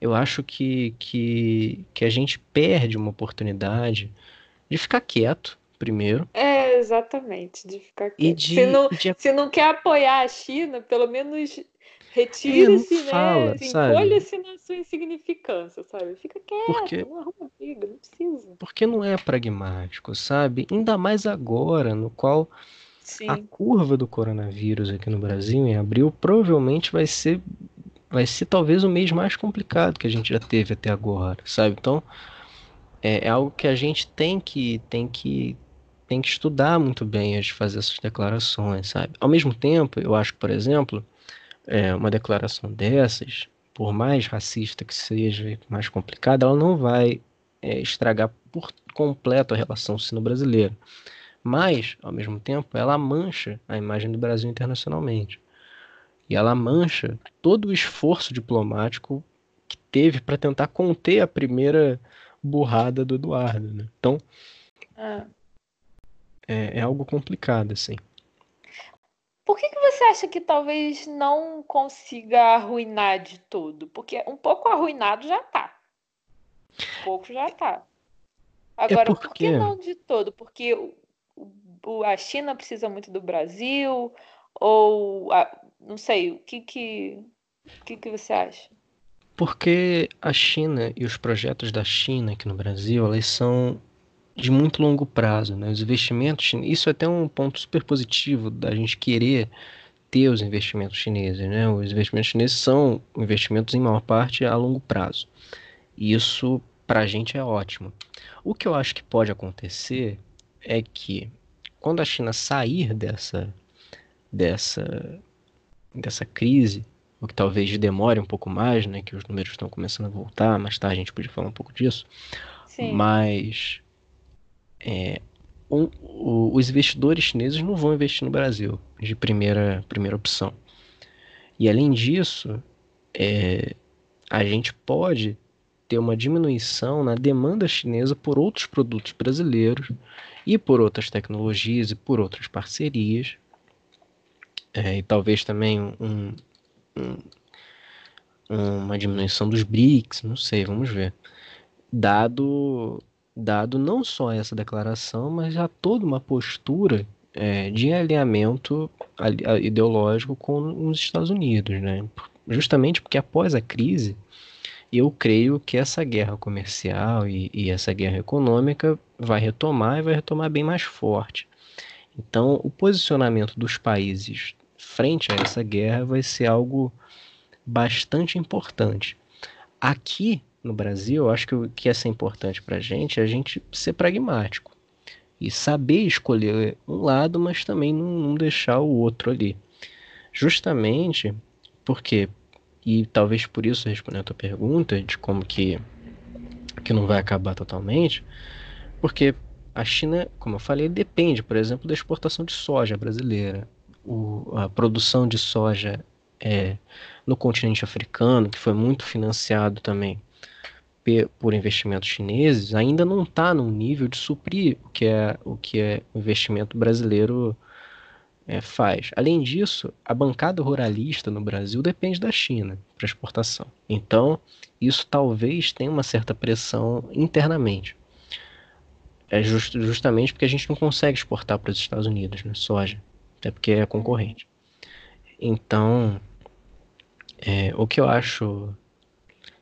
eu acho que, que, que a gente perde uma oportunidade de ficar quieto, primeiro.
É, exatamente, de ficar quieto. E de, se, não, de... se não quer apoiar a China, pelo menos retire-se, né? Encolha-se na sua insignificância, sabe? Fica quieto, porque, não arruma briga, não precisa.
Porque não é pragmático, sabe? Ainda mais agora, no qual Sim. a curva do coronavírus aqui no Brasil, em abril, provavelmente vai ser vai ser talvez o mês mais complicado que a gente já teve até agora, sabe? Então, é, é algo que a gente tem que tem que tem que estudar muito bem antes de fazer essas declarações, sabe? Ao mesmo tempo, eu acho que, por exemplo, é, uma declaração dessas, por mais racista que seja, mais complicada, ela não vai é, estragar por completo a relação sino-brasileira. Mas, ao mesmo tempo, ela mancha a imagem do Brasil internacionalmente. E ela mancha todo o esforço diplomático que teve para tentar conter a primeira burrada do Eduardo. Né? Então, é. É, é algo complicado, assim.
Por que, que você acha que talvez não consiga arruinar de tudo? Porque um pouco arruinado já tá. Um pouco já tá. Agora, é porque... por que não de todo? Porque o, o, a China precisa muito do Brasil? Ou a, não sei, o que que, o que que você acha?
Porque a China e os projetos da China aqui no Brasil, eles são de muito longo prazo, né? Os investimentos, isso é até um ponto super positivo da gente querer ter os investimentos chineses, né? Os investimentos chineses são investimentos em maior parte a longo prazo. E isso para a gente é ótimo. O que eu acho que pode acontecer é que quando a China sair dessa dessa dessa crise, o que talvez demore um pouco mais, né? Que os números estão começando a voltar, mais tarde a gente podia falar um pouco disso. Sim. Mas é, um, o, os investidores chineses não vão investir no Brasil de primeira, primeira opção. E além disso, é, a gente pode ter uma diminuição na demanda chinesa por outros produtos brasileiros e por outras tecnologias e por outras parcerias. É, e talvez também um, um, uma diminuição dos BRICS, não sei, vamos ver. Dado dado não só essa declaração, mas já toda uma postura é, de alinhamento ideológico com os Estados Unidos, né? Justamente porque após a crise, eu creio que essa guerra comercial e, e essa guerra econômica vai retomar e vai retomar bem mais forte. Então, o posicionamento dos países frente a essa guerra vai ser algo bastante importante. Aqui no Brasil, eu acho que o que é ser importante para a gente é a gente ser pragmático e saber escolher um lado, mas também não, não deixar o outro ali. Justamente porque, e talvez por isso respondendo a tua pergunta de como que, que não vai acabar totalmente, porque a China, como eu falei, depende, por exemplo, da exportação de soja brasileira. O, a produção de soja é, no continente africano, que foi muito financiado também por investimentos chineses ainda não está num nível de suprir o que é o que é investimento brasileiro é, faz. Além disso, a bancada ruralista no Brasil depende da China para exportação. Então, isso talvez tenha uma certa pressão internamente. É just, justamente porque a gente não consegue exportar para os Estados Unidos, né, soja, até porque é concorrente. Então, é, o que eu acho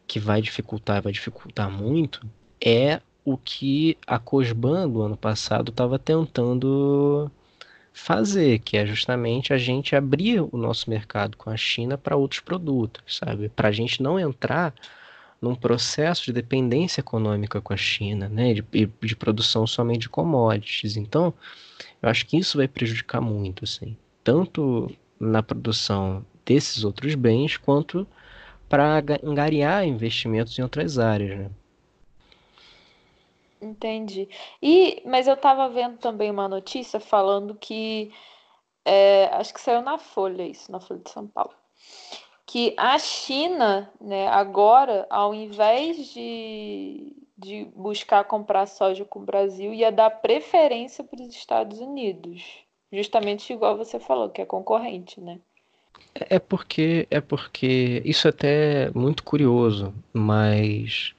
que vai dificultar, vai dificultar muito, é o que a Cosban do ano passado estava tentando fazer, que é justamente a gente abrir o nosso mercado com a China para outros produtos, sabe? Para a gente não entrar num processo de dependência econômica com a China, né? De, de produção somente de commodities. Então, eu acho que isso vai prejudicar muito, assim, tanto na produção desses outros bens quanto para angariar investimentos em outras áreas, né?
Entendi. E, mas eu estava vendo também uma notícia falando que é, acho que saiu na Folha isso, na Folha de São Paulo, que a China, né, agora, ao invés de, de buscar comprar soja com o Brasil, ia dar preferência para os Estados Unidos, justamente igual você falou, que é concorrente, né?
É porque é porque isso é até muito curioso, mas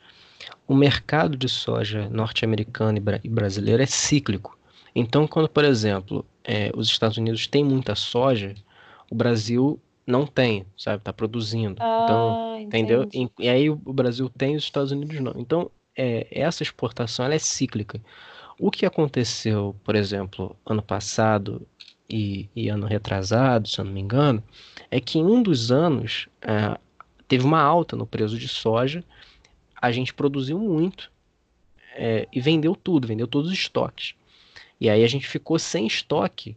o mercado de soja norte-americano e, bra e, brasileiro é cíclico. Então, quando, por exemplo, é, os Estados Unidos têm muita soja, o Brasil não tem, sabe? Está produzindo.
Ah,
então, entendeu? E, e, aí o Brasil tem, os Estados Unidos não. Então, é, essa exportação é cíclica. O que aconteceu, por exemplo, ano passado e, e ano retrasado, se eu não me engano, é que em um dos anos é, teve uma alta no preço de soja, a gente produziu muito é, e vendeu tudo, vendeu todos os estoques. E aí a gente ficou sem estoque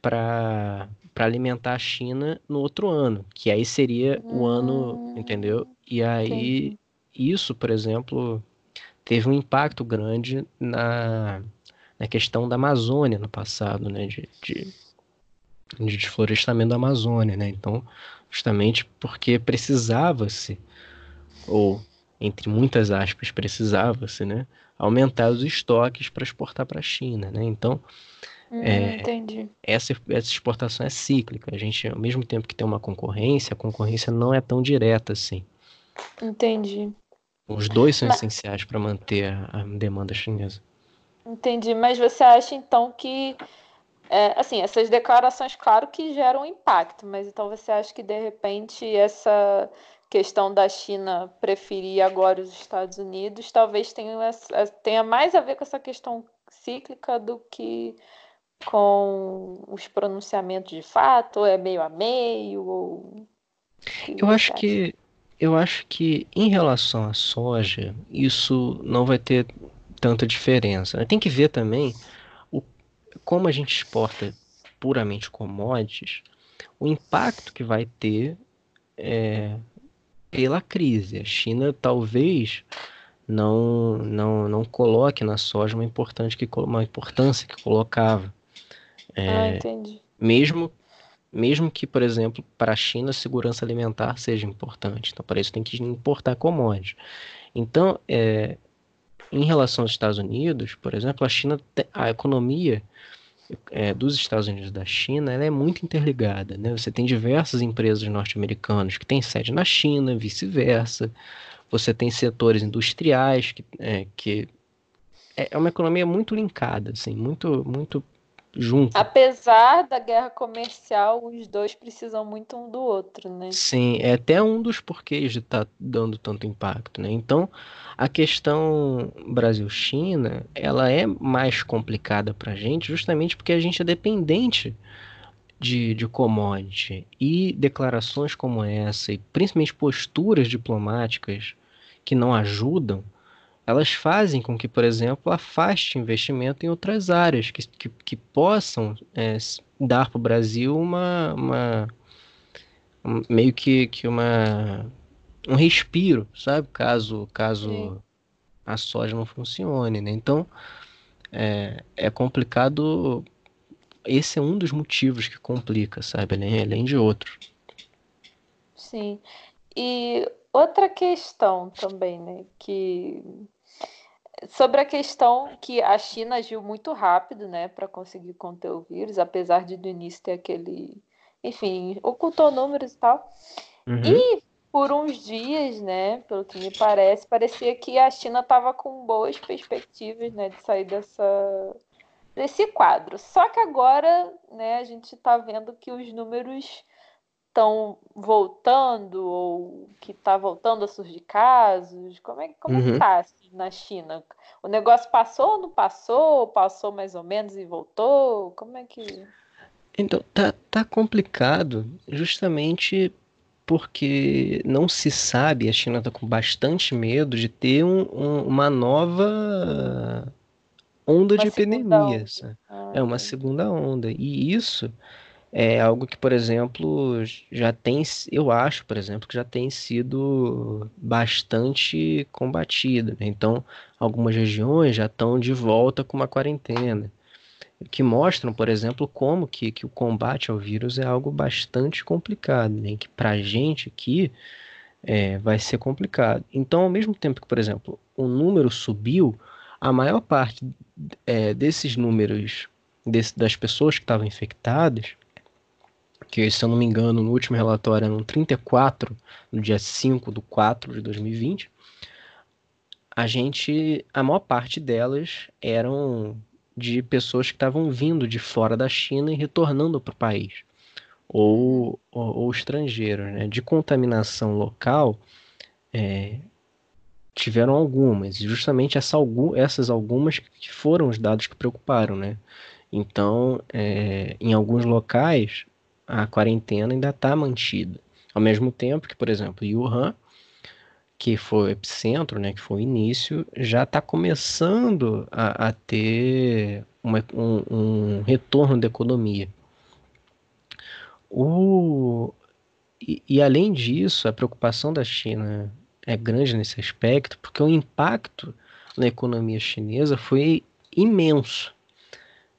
para alimentar a China no outro ano, que aí seria o ano, hum, entendeu? E aí isso, por exemplo, teve um impacto grande na, na questão da Amazônia no passado, né? De, de, de desflorestamento da Amazônia, né? Então, justamente porque precisava-se, ou entre muitas aspas, precisava-se, né? Aumentar os estoques para exportar para a China, né? Então,
hum, é,
essa, essa exportação é cíclica. A gente, ao mesmo tempo que tem uma concorrência, a concorrência não é tão direta assim.
Entendi.
Os dois são Mas... essenciais para manter a, demanda chinesa.
Entendi, mas você acha então que é, assim, essas declarações, claro que geram impacto, mas então você acha que de repente essa questão da China preferir agora os Estados Unidos talvez tenha, tenha mais a ver com essa questão cíclica do que com os pronunciamentos de fato, ou é meio a meio, ou...
Eu acho que eu acho que em relação à soja, isso não vai ter tanta diferença. Né? Tem que ver também o, como a gente exporta puramente commodities, o impacto que vai ter é, pela crise. A China talvez não, não, não coloque na soja uma, importante que, uma importância que colocava.
É, ah, entendi.
Mesmo mesmo que, por exemplo, para a China, a segurança alimentar seja importante. Então, para isso tem que importar commodities. Então, é, em relação aos Estados Unidos, por exemplo, a China, a economia é, dos Estados Unidos e da China, ela é muito interligada. Né? Você tem diversas empresas norte-americanas que têm sede na China, vice-versa. Você tem setores industriais que, é, que é, é uma economia muito linkada, assim, muito, muito junto.
Apesar da guerra comercial, os dois precisam muito um do outro, né?
Sim, é até um dos porquês de estar tá dando tanto impacto, né? Então, a questão Brasil-China, ela é mais complicada para a gente, justamente porque a gente é dependente de, de commodity. E declarações como essa, e principalmente posturas diplomáticas que não ajudam, elas fazem com que, por exemplo, afaste investimento em outras áreas que, que, que possam é, dar para o Brasil uma, uma meio que, que uma um respiro, sabe? Caso caso a soja não funcione, né? Então é, é complicado. Esse é um dos motivos que complica, sabe? Além, além de outros.
Sim. E outra questão também, né? Que sobre a questão que a China agiu muito rápido, né, para conseguir conter o vírus, apesar de no início ter aquele, enfim, ocultou números e tal. Uhum. E por uns dias, né, pelo que me parece, parecia que a China estava com boas perspectivas, né, de sair dessa desse quadro. Só que agora, né, a gente está vendo que os números estão voltando ou que está voltando a surgir casos? Como é, como uhum. é que está uhum. assim, na China? O negócio passou ou não passou? Passou mais ou menos e voltou? Como é que.
Então, tá, tá complicado justamente porque não se sabe, a China está com bastante medo de ter um, um, uma nova onda uma de epidemias. Ah, é uma segunda onda. E isso é algo que, por exemplo, já tem, eu acho, por exemplo, que já tem sido bastante combatido. Né? Então, algumas regiões já estão de volta com uma quarentena, que mostram, por exemplo, como que, que o combate ao vírus é algo bastante complicado, né? que para a gente aqui é, vai ser complicado. Então, ao mesmo tempo que, por exemplo, o número subiu, a maior parte é, desses números desse, das pessoas que estavam infectadas que se eu não me engano, no último relatório eram 34, no dia 5 do 4 de 2020, a gente, a maior parte delas eram de pessoas que estavam vindo de fora da China e retornando para o país, ou, ou, ou estrangeiros, né? De contaminação local, é, tiveram algumas, e justamente essa, essas algumas que foram os dados que preocuparam, né? Então, é, em alguns locais, a quarentena ainda está mantida. Ao mesmo tempo que, por exemplo, Wuhan, que foi o epicentro, né, que foi o início, já está começando a, a ter uma, um, um, retorno da economia. O, e, e, além disso, a preocupação da China é grande nesse aspecto, porque o impacto na economia chinesa foi imenso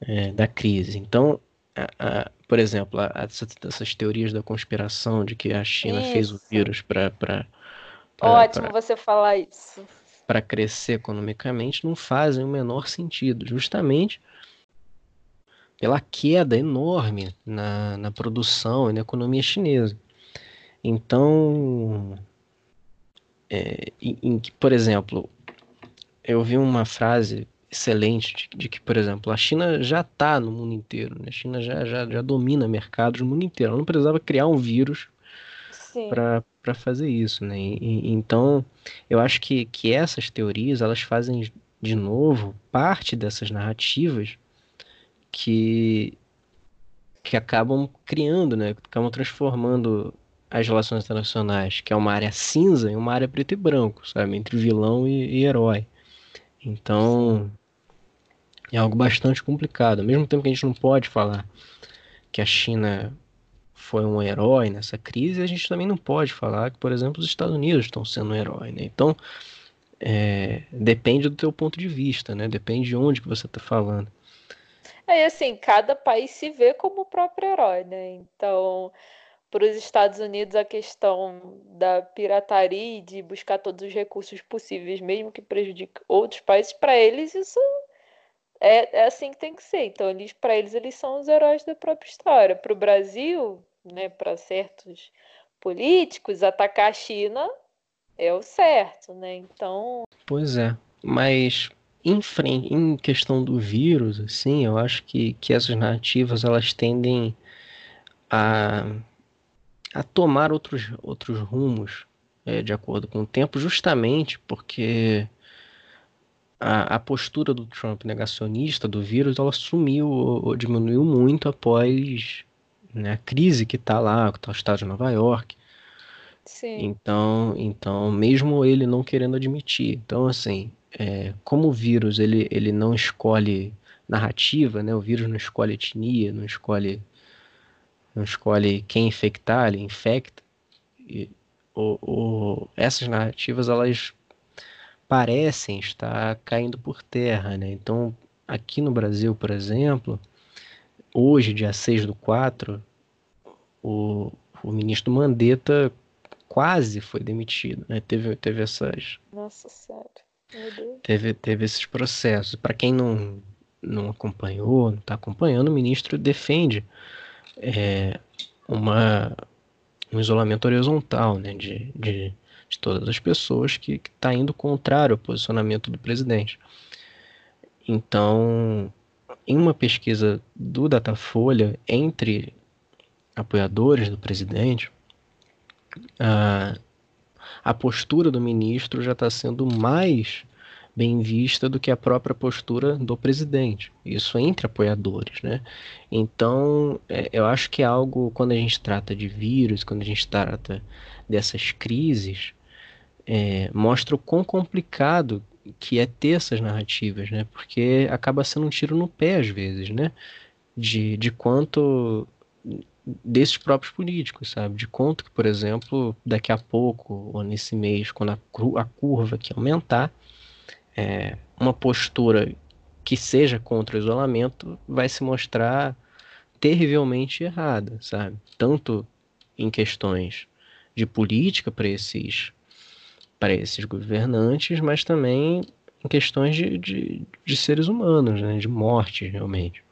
é, da crise. Então, a, a, por exemplo, a, essas teorias da conspiração de que a China isso. fez o vírus para.
Ótimo pra, você falar isso.
Para crescer economicamente não fazem o menor sentido, justamente pela queda enorme na, na produção e na economia chinesa. Então, é, em, em, por exemplo, eu vi uma frase excelente de, de, que, por exemplo, a China já está no mundo inteiro, né? a China já, já, já domina mercados no mundo inteiro, ela não precisava criar um vírus para fazer isso, né? E, e, então, eu acho que, que essas teorias, elas fazem, de novo, parte dessas narrativas que, que acabam criando, né? Acabam transformando as relações internacionais, que é uma área cinza, em uma área preto e branco, sabe? Entre vilão e, e herói. Então, é algo bastante complicado. Ao mesmo tempo que a gente não pode falar que a China foi um herói nessa crise, a gente também não pode falar que, por exemplo, os Estados Unidos estão sendo um herói, né? Então, é, depende do teu ponto de vista, né? Depende de onde que você está falando.
É assim, cada país se vê como o próprio herói, né? Então, para os Estados Unidos, a questão da pirataria e de buscar todos os recursos possíveis, mesmo que prejudique outros países, para eles isso é, é assim que tem que ser. Então, eles, para eles, eles são os heróis da própria história. Para o Brasil, né, para certos políticos, atacar a China é o certo, né? Então.
Pois é, mas em, frente, em questão do vírus, assim, eu acho que, que essas narrativas elas tendem a, a tomar outros, outros rumos é, de acordo com o tempo, justamente porque a, a postura do Trump negacionista do vírus ela sumiu ou diminuiu muito após né, a crise que está lá, que está o estado de Nova York.
Sim.
Então, então, mesmo ele não querendo admitir. Então, assim, é, como o vírus ele, ele não escolhe narrativa, né? O vírus não escolhe etnia, não escolhe não escolhe quem infectar, ele infecta. E, o, o, essas narrativas elas parecem estar caindo por terra, né? Então, aqui no Brasil, por exemplo, hoje, dia 6 do 4, o, o ministro Mandetta quase foi demitido, né? Teve, teve essas...
Nossa, sério
Teve, teve esses processos. Para quem não, não acompanhou, não está acompanhando, o ministro defende é, uma, um isolamento horizontal né, de, de, de todas as pessoas que está indo contrário ao posicionamento do presidente. Então, em uma pesquisa do Datafolha entre apoiadores do presidente, a, a postura do ministro já está sendo mais bem vista do que a própria postura do presidente. Isso entre apoiadores, né? Então, é, eu acho que é algo, quando a gente trata de vírus, quando a gente trata dessas crises, é, mostra o quão complicado que é ter essas narrativas, né? Porque acaba sendo um tiro no pé às vezes, né? De, de quanto desses próprios políticos, sabe? De quanto que, por exemplo, daqui a pouco, ou nesse mês, quando a, a curva que aumentar, é, uma postura que seja contra o isolamento vai se mostrar terrivelmente errada, sabe? Tanto em questões de política para esses, para esses governantes, mas também em questões de, de, de seres humanos, né? de morte, realmente.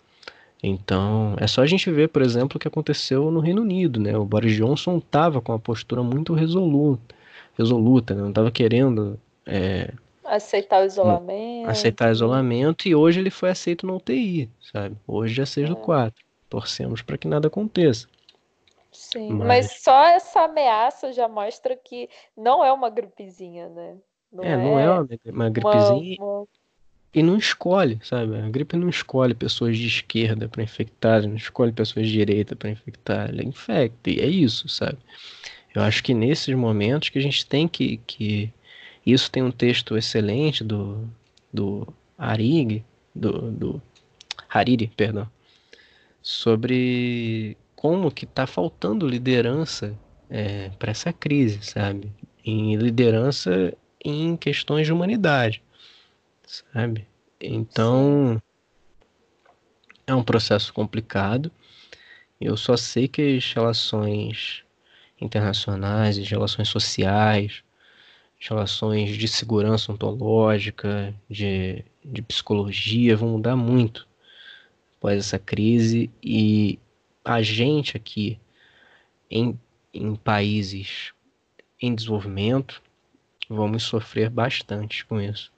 Então, é só a gente ver, por exemplo, o que aconteceu no Reino Unido, né? O Boris Johnson estava com uma postura muito resoluta, resoluta né? não estava querendo é,
aceitar o isolamento.
Aceitar isolamento e hoje ele foi aceito no UTI, sabe? Hoje já seja é. 4. Torcemos para que nada aconteça.
Sim, mas... mas... só essa ameaça já mostra que não é uma gripezinha, né?
Não é, é, não é uma, uma gripezinha. Uma, e não escolhe, sabe? A gripe não escolhe pessoas de esquerda para infectar, não escolhe pessoas de direita para infectar, ela infecta, e é isso, sabe? Eu acho que nesses momentos que a gente tem que. que... Isso tem um texto excelente do, do Harig, do, do Hariri, perdão, sobre como que está faltando liderança é, para essa crise, sabe? Em liderança em questões de humanidade. sabe? Então, é um processo complicado. Eu só sei que as relações internacionais, as relações sociais, as relações de segurança ontológica, de, de psicologia vão mudar muito após essa crise e a gente aqui em, em países em desenvolvimento vamos sofrer bastante com isso.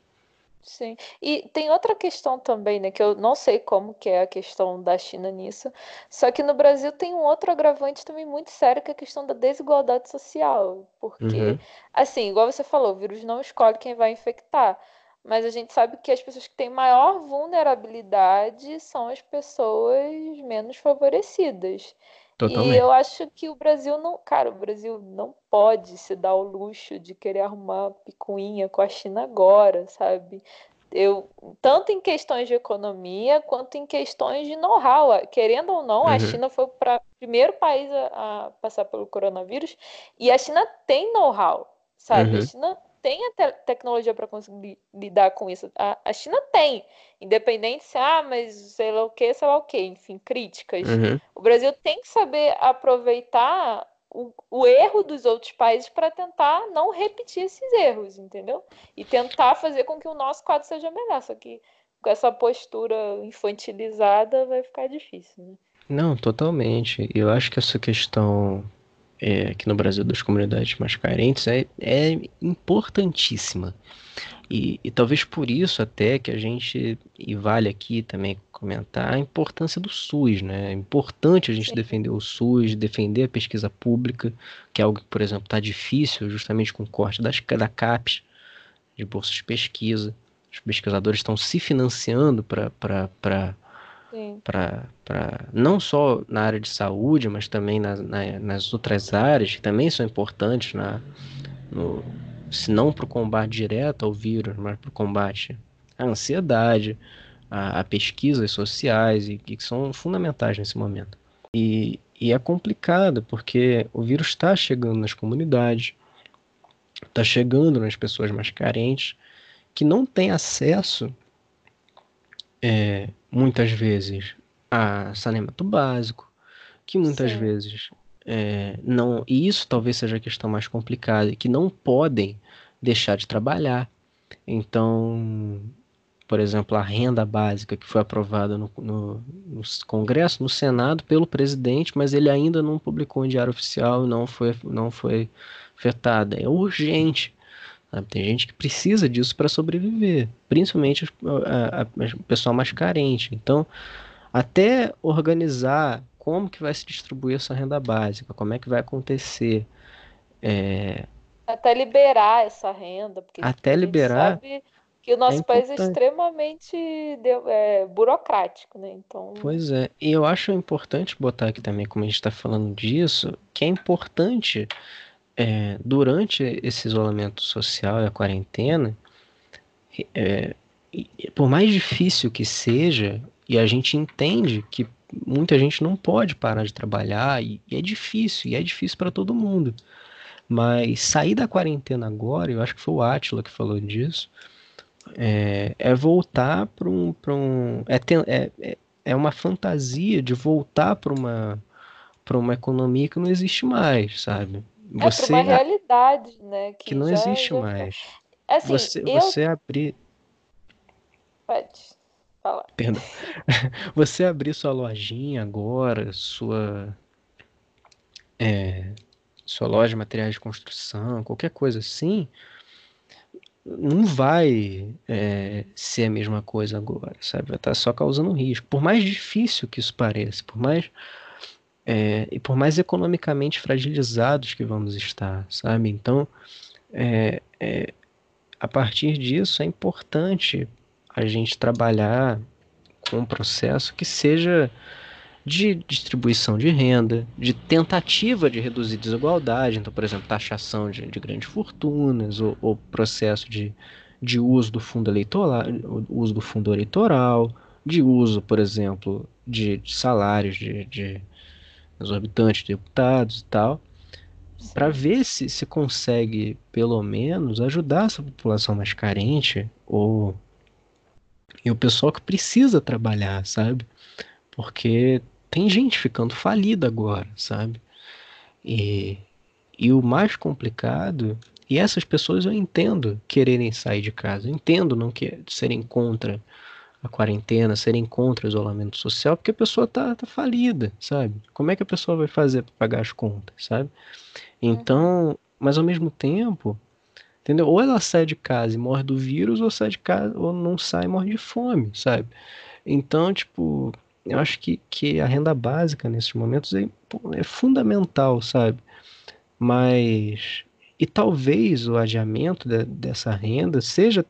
Sim. E tem outra questão também, né, que eu não sei como que é a questão da China nisso, só que no Brasil tem um outro agravante também muito sério, que é a questão da desigualdade social, porque, uhum. assim, igual você falou, o vírus não escolhe quem vai infectar, mas a gente sabe que as pessoas que têm maior vulnerabilidade são as pessoas menos favorecidas. Totalmente. E eu acho que o Brasil não. Cara, o Brasil não pode se dar o luxo de querer arrumar picuinha com a China agora, sabe? Eu, tanto em questões de economia quanto em questões de know-how. Querendo ou não, uhum. a China foi o primeiro país a, a, passar pelo coronavírus e a China tem know-how, sabe? Uhum. A China tem a te tecnologia para conseguir lidar com isso. A, a, China tem, independente se, ah, mas sei lá o que, sei lá o que, enfim, críticas. Uhum. O Brasil tem que saber aproveitar o, o erro dos outros países para tentar não repetir esses erros, entendeu? E tentar fazer com que o nosso quadro seja melhor. Só que com essa postura infantilizada vai ficar difícil, né?
Não, totalmente. Eu acho que essa questão é, aqui no Brasil das comunidades mais carentes é, é importantíssima. E, e, talvez por isso até que a gente, e vale aqui também comentar, a importância do SUS, né? É importante a gente defender o SUS, defender a pesquisa pública, que é algo que, por exemplo, está difícil justamente com o corte das, da CAPES, de bolsas de pesquisa. Os pesquisadores estão se financiando para para não só na área de saúde, mas também na, na, nas outras áreas que também são importantes, na, no, se não para o combate direto ao vírus, mas para o combate à ansiedade, a, a pesquisas sociais e que são fundamentais nesse momento. E, e é complicado porque o vírus está chegando nas comunidades, está chegando nas pessoas mais carentes que não têm acesso é, muitas vezes a saneamento básico, que muitas Sim. vezes é, não. E isso talvez seja a questão mais complicada, que não podem deixar de trabalhar. Então, por exemplo, a renda básica que foi aprovada no, no, no, Congresso, no Senado, pelo presidente, mas ele ainda não publicou em diário oficial, não foi, não foi afetada. É urgente. Sabe? Tem gente que precisa disso para sobreviver, principalmente o pessoal mais carente. Então, até organizar como que vai se distribuir essa renda básica, como é que vai acontecer. É...
Até liberar essa renda, porque
até liberar.
Sabe que o nosso é país é extremamente é, burocrático, né? Então.
Pois é, e eu acho importante botar aqui também, como a gente está falando disso, que é importante é, durante esse isolamento social e a quarentena, é, por mais difícil que seja, e a gente entende que muita gente não pode parar de trabalhar, e, e é difícil, e é difícil para todo mundo. Mas sair da quarentena agora, eu acho que foi o Átila que falou disso, é, é voltar para um. Pra um é, é, é, é uma fantasia de voltar para uma, uma economia que não existe mais, sabe?
Você é uma realidade, né?
Que, que não já, existe já... mais. Assim, você, eu... você abrir.
Pode falar.
Perdão. você abrir sua lojinha agora, sua. É, sua loja de materiais de construção, qualquer coisa assim, não vai é, ser a mesma coisa agora, sabe? Vai estar só causando risco. Por mais difícil que isso pareça, por mais é, e por mais economicamente fragilizados que vamos estar, sabe? Então, é, é, a partir disso, é importante a gente trabalhar com um processo que seja de distribuição de renda, de tentativa de reduzir desigualdade, então, por exemplo, taxação de, de grandes fortunas, ou, ou, processo de, de uso do fundo eleitoral, uso do fundo eleitoral, de uso, por exemplo, de, de salários de, de exorbitantes de deputados e tal, para ver se se consegue, pelo menos, ajudar essa população mais carente ou E o pessoal que precisa trabalhar, sabe? Porque tem gente ficando falida agora, sabe? E, e o mais complicado, e essas pessoas eu entendo quererem sair de casa, eu entendo não que, serem contra a quarentena, serem contra o isolamento social, porque a pessoa tá, tá falida, sabe? Como é que a pessoa vai fazer para pagar as contas, sabe? Então, mas ao mesmo tempo, entendeu? Ou ela sai de casa e morre do vírus, ou sai de casa, ou não sai e morre de fome, sabe? Então, tipo, eu acho que, que a renda básica nesses momentos é, é fundamental, sabe? Mas. E talvez o adiamento de, dessa renda seja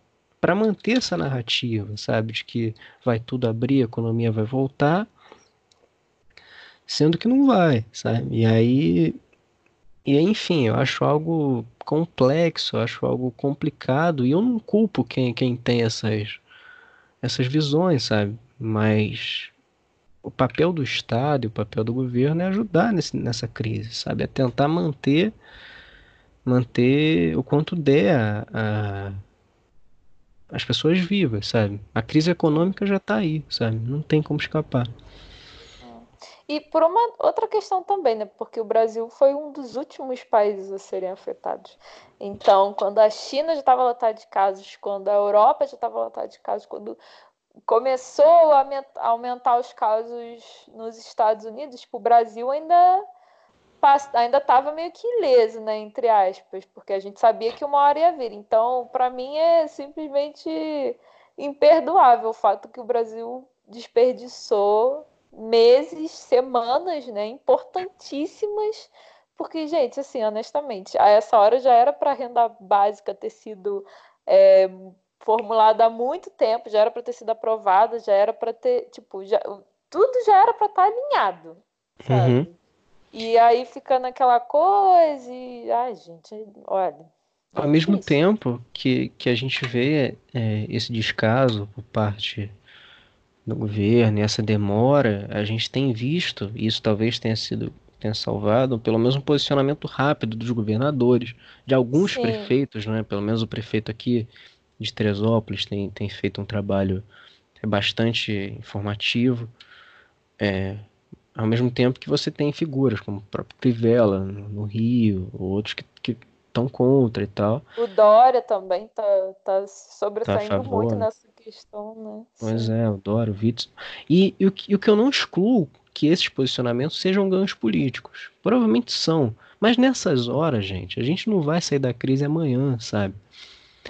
para manter essa narrativa, sabe? De que vai tudo abrir, a economia vai voltar, sendo que não vai, sabe? E aí. E enfim, eu acho algo complexo, eu acho algo complicado, e eu não culpo quem, quem tem essas, essas visões, sabe? Mas o papel do Estado e o papel do governo é ajudar nesse, nessa crise, sabe? É tentar manter manter o quanto der a, a, as pessoas vivas, sabe? A crise econômica já está aí, sabe? Não tem como escapar.
E por uma outra questão também, né? Porque o Brasil foi um dos últimos países a serem afetados. Então, quando a China já estava lotada de casos, quando a Europa já estava lotada de casos, quando começou a aumentar os casos nos Estados Unidos, tipo, o Brasil ainda ainda estava meio que ileso, né, entre aspas, porque a gente sabia que uma hora ia vir. Então, para mim é simplesmente imperdoável o fato que o Brasil desperdiçou meses, semanas, né, importantíssimas, porque gente, assim, honestamente, a essa hora já era para a renda básica ter sido é, formulada há muito tempo, já era para ter sido aprovada, já era para ter, tipo, já, tudo já era para estar tá alinhado, sabe? Uhum. E aí fica naquela coisa e, ai, gente, olha.
Ao mesmo tempo que, que a gente vê é, esse descaso por parte do governo e essa demora, a gente tem visto, e isso talvez tenha sido tenha salvado, pelo menos um posicionamento rápido dos governadores, de alguns Sim. prefeitos, né? Pelo menos o prefeito aqui de Teresópolis tem, tem feito um trabalho bastante informativo. É, ao mesmo tempo que você tem figuras como o próprio Crivella no, Rio, outros que estão contra e tal.
O Dória também tá, tá sobressaindo tá muito nessa questão, né?
Pois Sim. é, o Dória, o Witzel. E, e, o que, e o que eu não excluo que esses posicionamentos sejam ganhos políticos. Provavelmente são. Mas nessas horas, gente, a gente não vai sair da crise amanhã, sabe?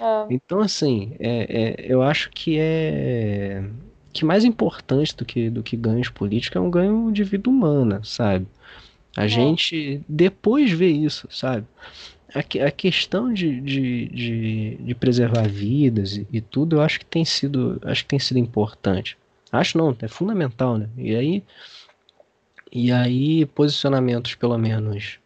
É. Então, assim, é, é, eu acho que é que mais importante do que, do que ganhos políticos é um ganho de vida humana, sabe? A é. gente depois vê isso, sabe? A, a questão de, de, de, de, preservar vidas e, e, tudo, eu acho que tem sido, acho que tem sido importante. Acho não, é fundamental, né? E aí, e aí posicionamentos pelo menos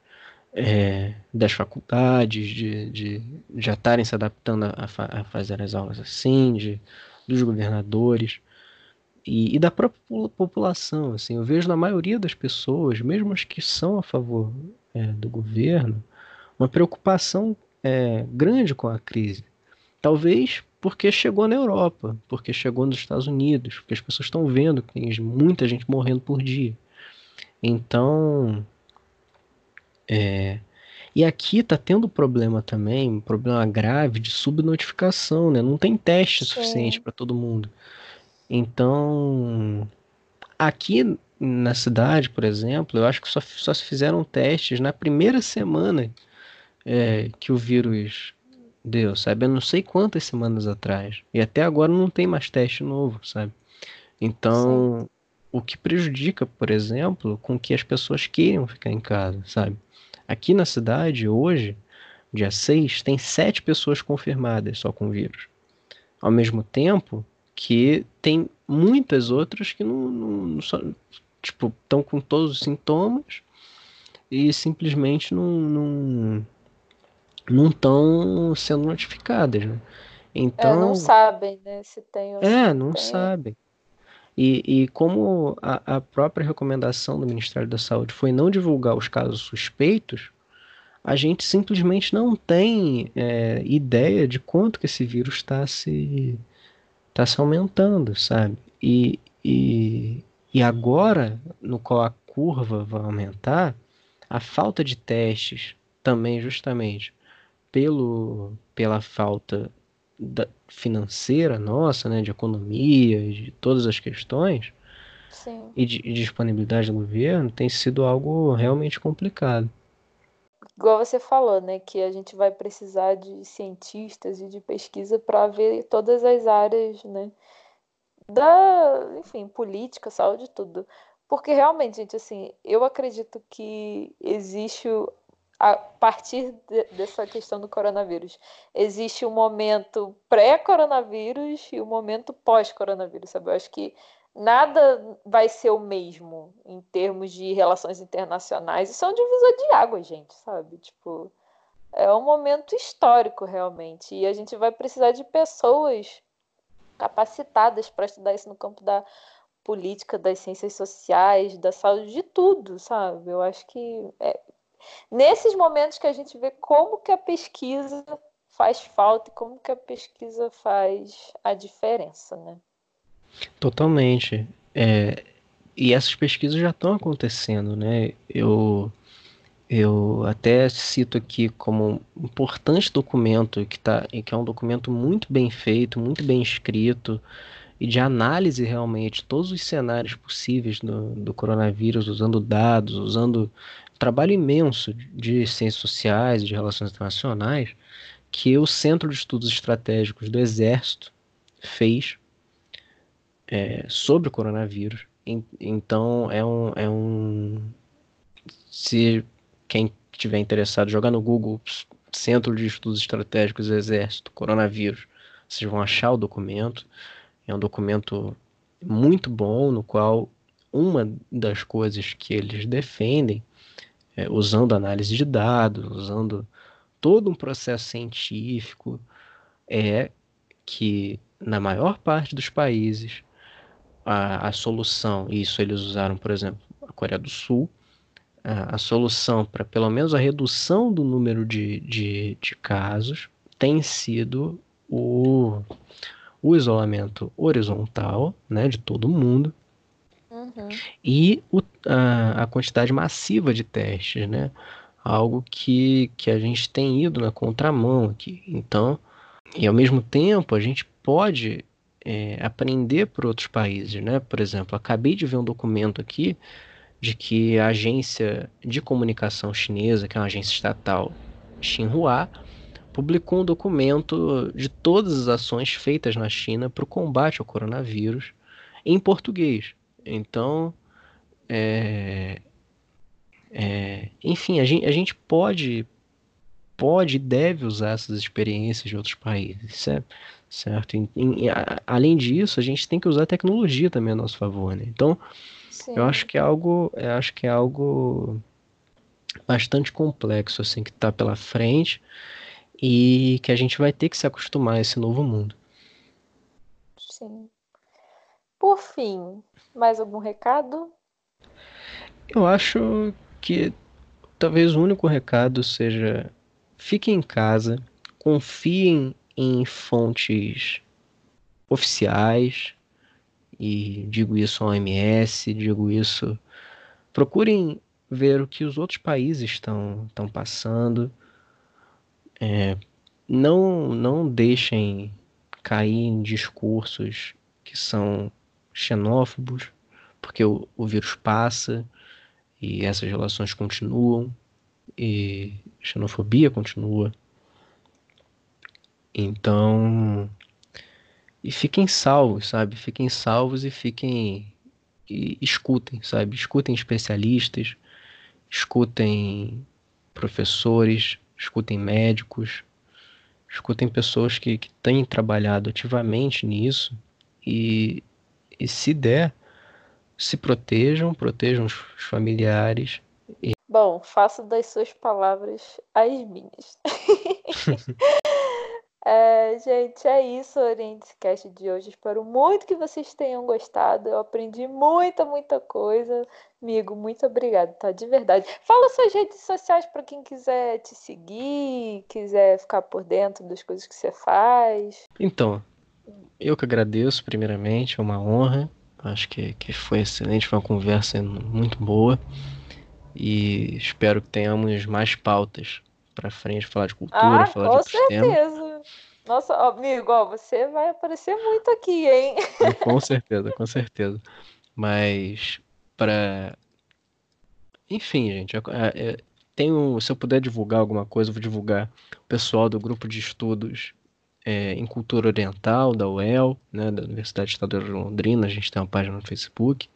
é, das faculdades, de, de já estarem se adaptando a, a, fazer as aulas assim, de, dos governadores e, e, da própria população. Assim, eu vejo na maioria das pessoas, mesmo as que são a favor é, do governo, uma preocupação é, grande com a crise. Talvez porque chegou na Europa, porque chegou nos Estados Unidos, porque as pessoas estão vendo que tem muita gente morrendo por dia. Então, é, e aqui tá tendo problema também, um problema grave de subnotificação, né? Não tem teste suficiente para todo mundo. Então, aqui na cidade, por exemplo, eu acho que só, só se fizeram testes na primeira semana é, que o vírus deu, sabe? Eu não sei quantas semanas atrás. E até agora não tem mais teste novo, sabe? Então, Sim. o que prejudica, por exemplo, com que as pessoas queiram ficar em casa, sabe? Aqui na cidade, hoje, dia 6, tem sete pessoas confirmadas só com vírus. Ao mesmo tempo que tem muitas outras que não, não, não só, tipo, estão com todos os sintomas e simplesmente não não não estão sendo notificadas, né? Então,
é, não sabem, né, se tem ou
É, não tem. sabem. E, e como a, a, própria recomendação do Ministério da Saúde foi não divulgar os casos suspeitos, a gente simplesmente não tem é, ideia de quanto que esse vírus está se está se aumentando, sabe? E, e, e agora, no qual a curva vai aumentar, a falta de testes também justamente pelo, pela falta da, financeira nossa, né, de economia, de todas as questões,
Sim.
e de, de disponibilidade do governo, tem sido algo realmente complicado.
Igual você falou, né, que a gente vai precisar de cientistas e de pesquisa para ver todas as áreas, né, da, enfim, política, saúde, tudo. Porque realmente, gente, assim, eu acredito que existe a partir de, dessa questão do coronavírus. Existe um momento pré-coronavírus e um momento pós-coronavírus, sabe? Eu acho que nada vai ser o mesmo em termos de relações internacionais. Isso é um divisor de água, gente, sabe? Tipo, é um momento histórico, realmente. E a gente vai precisar de pessoas capacitadas para estudar isso no campo da política, das ciências sociais, da saúde, de tudo, sabe? Eu acho que é, nesses momentos que a gente vê como que a pesquisa faz falta e como que a pesquisa faz a diferença, né?
Totalmente. É, e essas pesquisas já estão acontecendo, né? Eu, eu até cito aqui como um importante documento que, tá, que é um documento muito bem feito, muito bem escrito e de análise realmente todos os cenários possíveis do, do coronavírus, usando dados, usando trabalho imenso de ciências sociais, de relações internacionais, que o Centro de Estudos Estratégicos do Exército fez é, sobre o coronavírus. Então é um, é um. Se quem tiver interessado, jogar no Google Centro de Estudos Estratégicos do Exército, coronavírus, vocês vão achar o documento. É um documento muito bom, no qual uma das coisas que eles defendem é, usando análise de dados, usando todo um processo científico, é que na maior parte dos países a, a solução, isso eles usaram, por exemplo, a Coreia do Sul, a, a solução para pelo menos a redução do número de, de, de casos tem sido o, o isolamento horizontal né, de todo mundo
Uhum.
E o, a, a, quantidade massiva de testes, né? Algo que, que a gente tem ido na contramão aqui. Então, e ao mesmo tempo, a gente pode é, aprender por outros países, né? Por exemplo, acabei de ver um documento aqui de que a agência de comunicação chinesa, que é uma agência estatal, Xinhua, publicou um documento de todas as ações feitas na China para o combate ao coronavírus em português. Então, é, é, enfim, a gente, a gente pode pode e deve usar essas experiências de outros países, certo? Certo? Em, em, a, além disso, a gente tem que usar a tecnologia também a nosso favor, né? Então, Sim. eu acho que é algo, eu acho que é algo bastante complexo assim que está pela frente e que a gente vai ter que se acostumar a esse novo mundo.
Sim. Por fim, mais algum recado?
Eu acho que talvez o único recado seja fiquem em casa, confiem em fontes oficiais, e digo isso ao OMS, digo isso. Procurem ver o que os outros países estão, estão passando. É, não, não deixem cair em discursos que são xenófobos, porque o, o vírus passa e essas relações continuam e xenofobia continua. Então, e fiquem salvos, sabe? Fiquem salvos e fiquem e escutem, sabe? Escutem especialistas, escutem professores, escutem médicos, escutem pessoas que, que têm trabalhado ativamente nisso e e se der, se protejam, protejam os familiares. E...
Bom, faço das suas palavras as minhas. é, gente, é isso, Oriente Cast de hoje. Espero muito que vocês tenham gostado. Eu aprendi muita, muita coisa. Amigo, muito obrigado, tá? De verdade. Fala suas redes sociais para quem quiser te seguir, quiser ficar por dentro das coisas que você faz.
Então, Eu que agradeço, primeiramente, é uma honra. Acho que, que foi excelente, foi uma conversa muito boa. E espero que tenhamos mais pautas para frente, falar de cultura,
ah,
falar
de
outros
certeza. Nossa, amigo, ó, você vai aparecer muito aqui, hein?
Com certeza, com certeza. Mas para enfim, gente, é, é, tenho, se eu puder divulgar alguma coisa, eu vou divulgar o pessoal do grupo de estudos é, em cultura oriental da UEL, né, da Universidade Estadual de Londrina. A gente tem uma página no Facebook.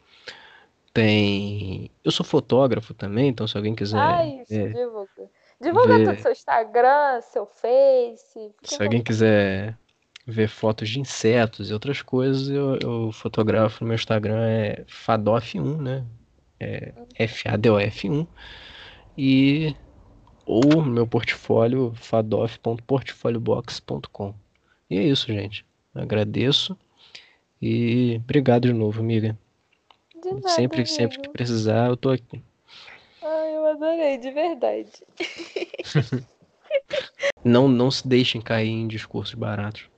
Tem, eu sou fotógrafo também, então se alguém quiser,
ah, isso, é, divulga. Divulga ver... tudo, seu Instagram, seu Face.
Se alguém quiser ver fotos de insetos e outras coisas, eu, eu fotografo no meu Instagram, é Fadof1, né? É F-A-D-O-F-1. E ou no meu portfólio fadof.portfoliobox.com. E é isso, gente. Agradeço e obrigado de novo, amiga.
De nada,
sempre,
amigo.
sempre que precisar, eu tô aqui.
Ai, eu adorei, de verdade.
não, não se deixem cair em discursos baratos.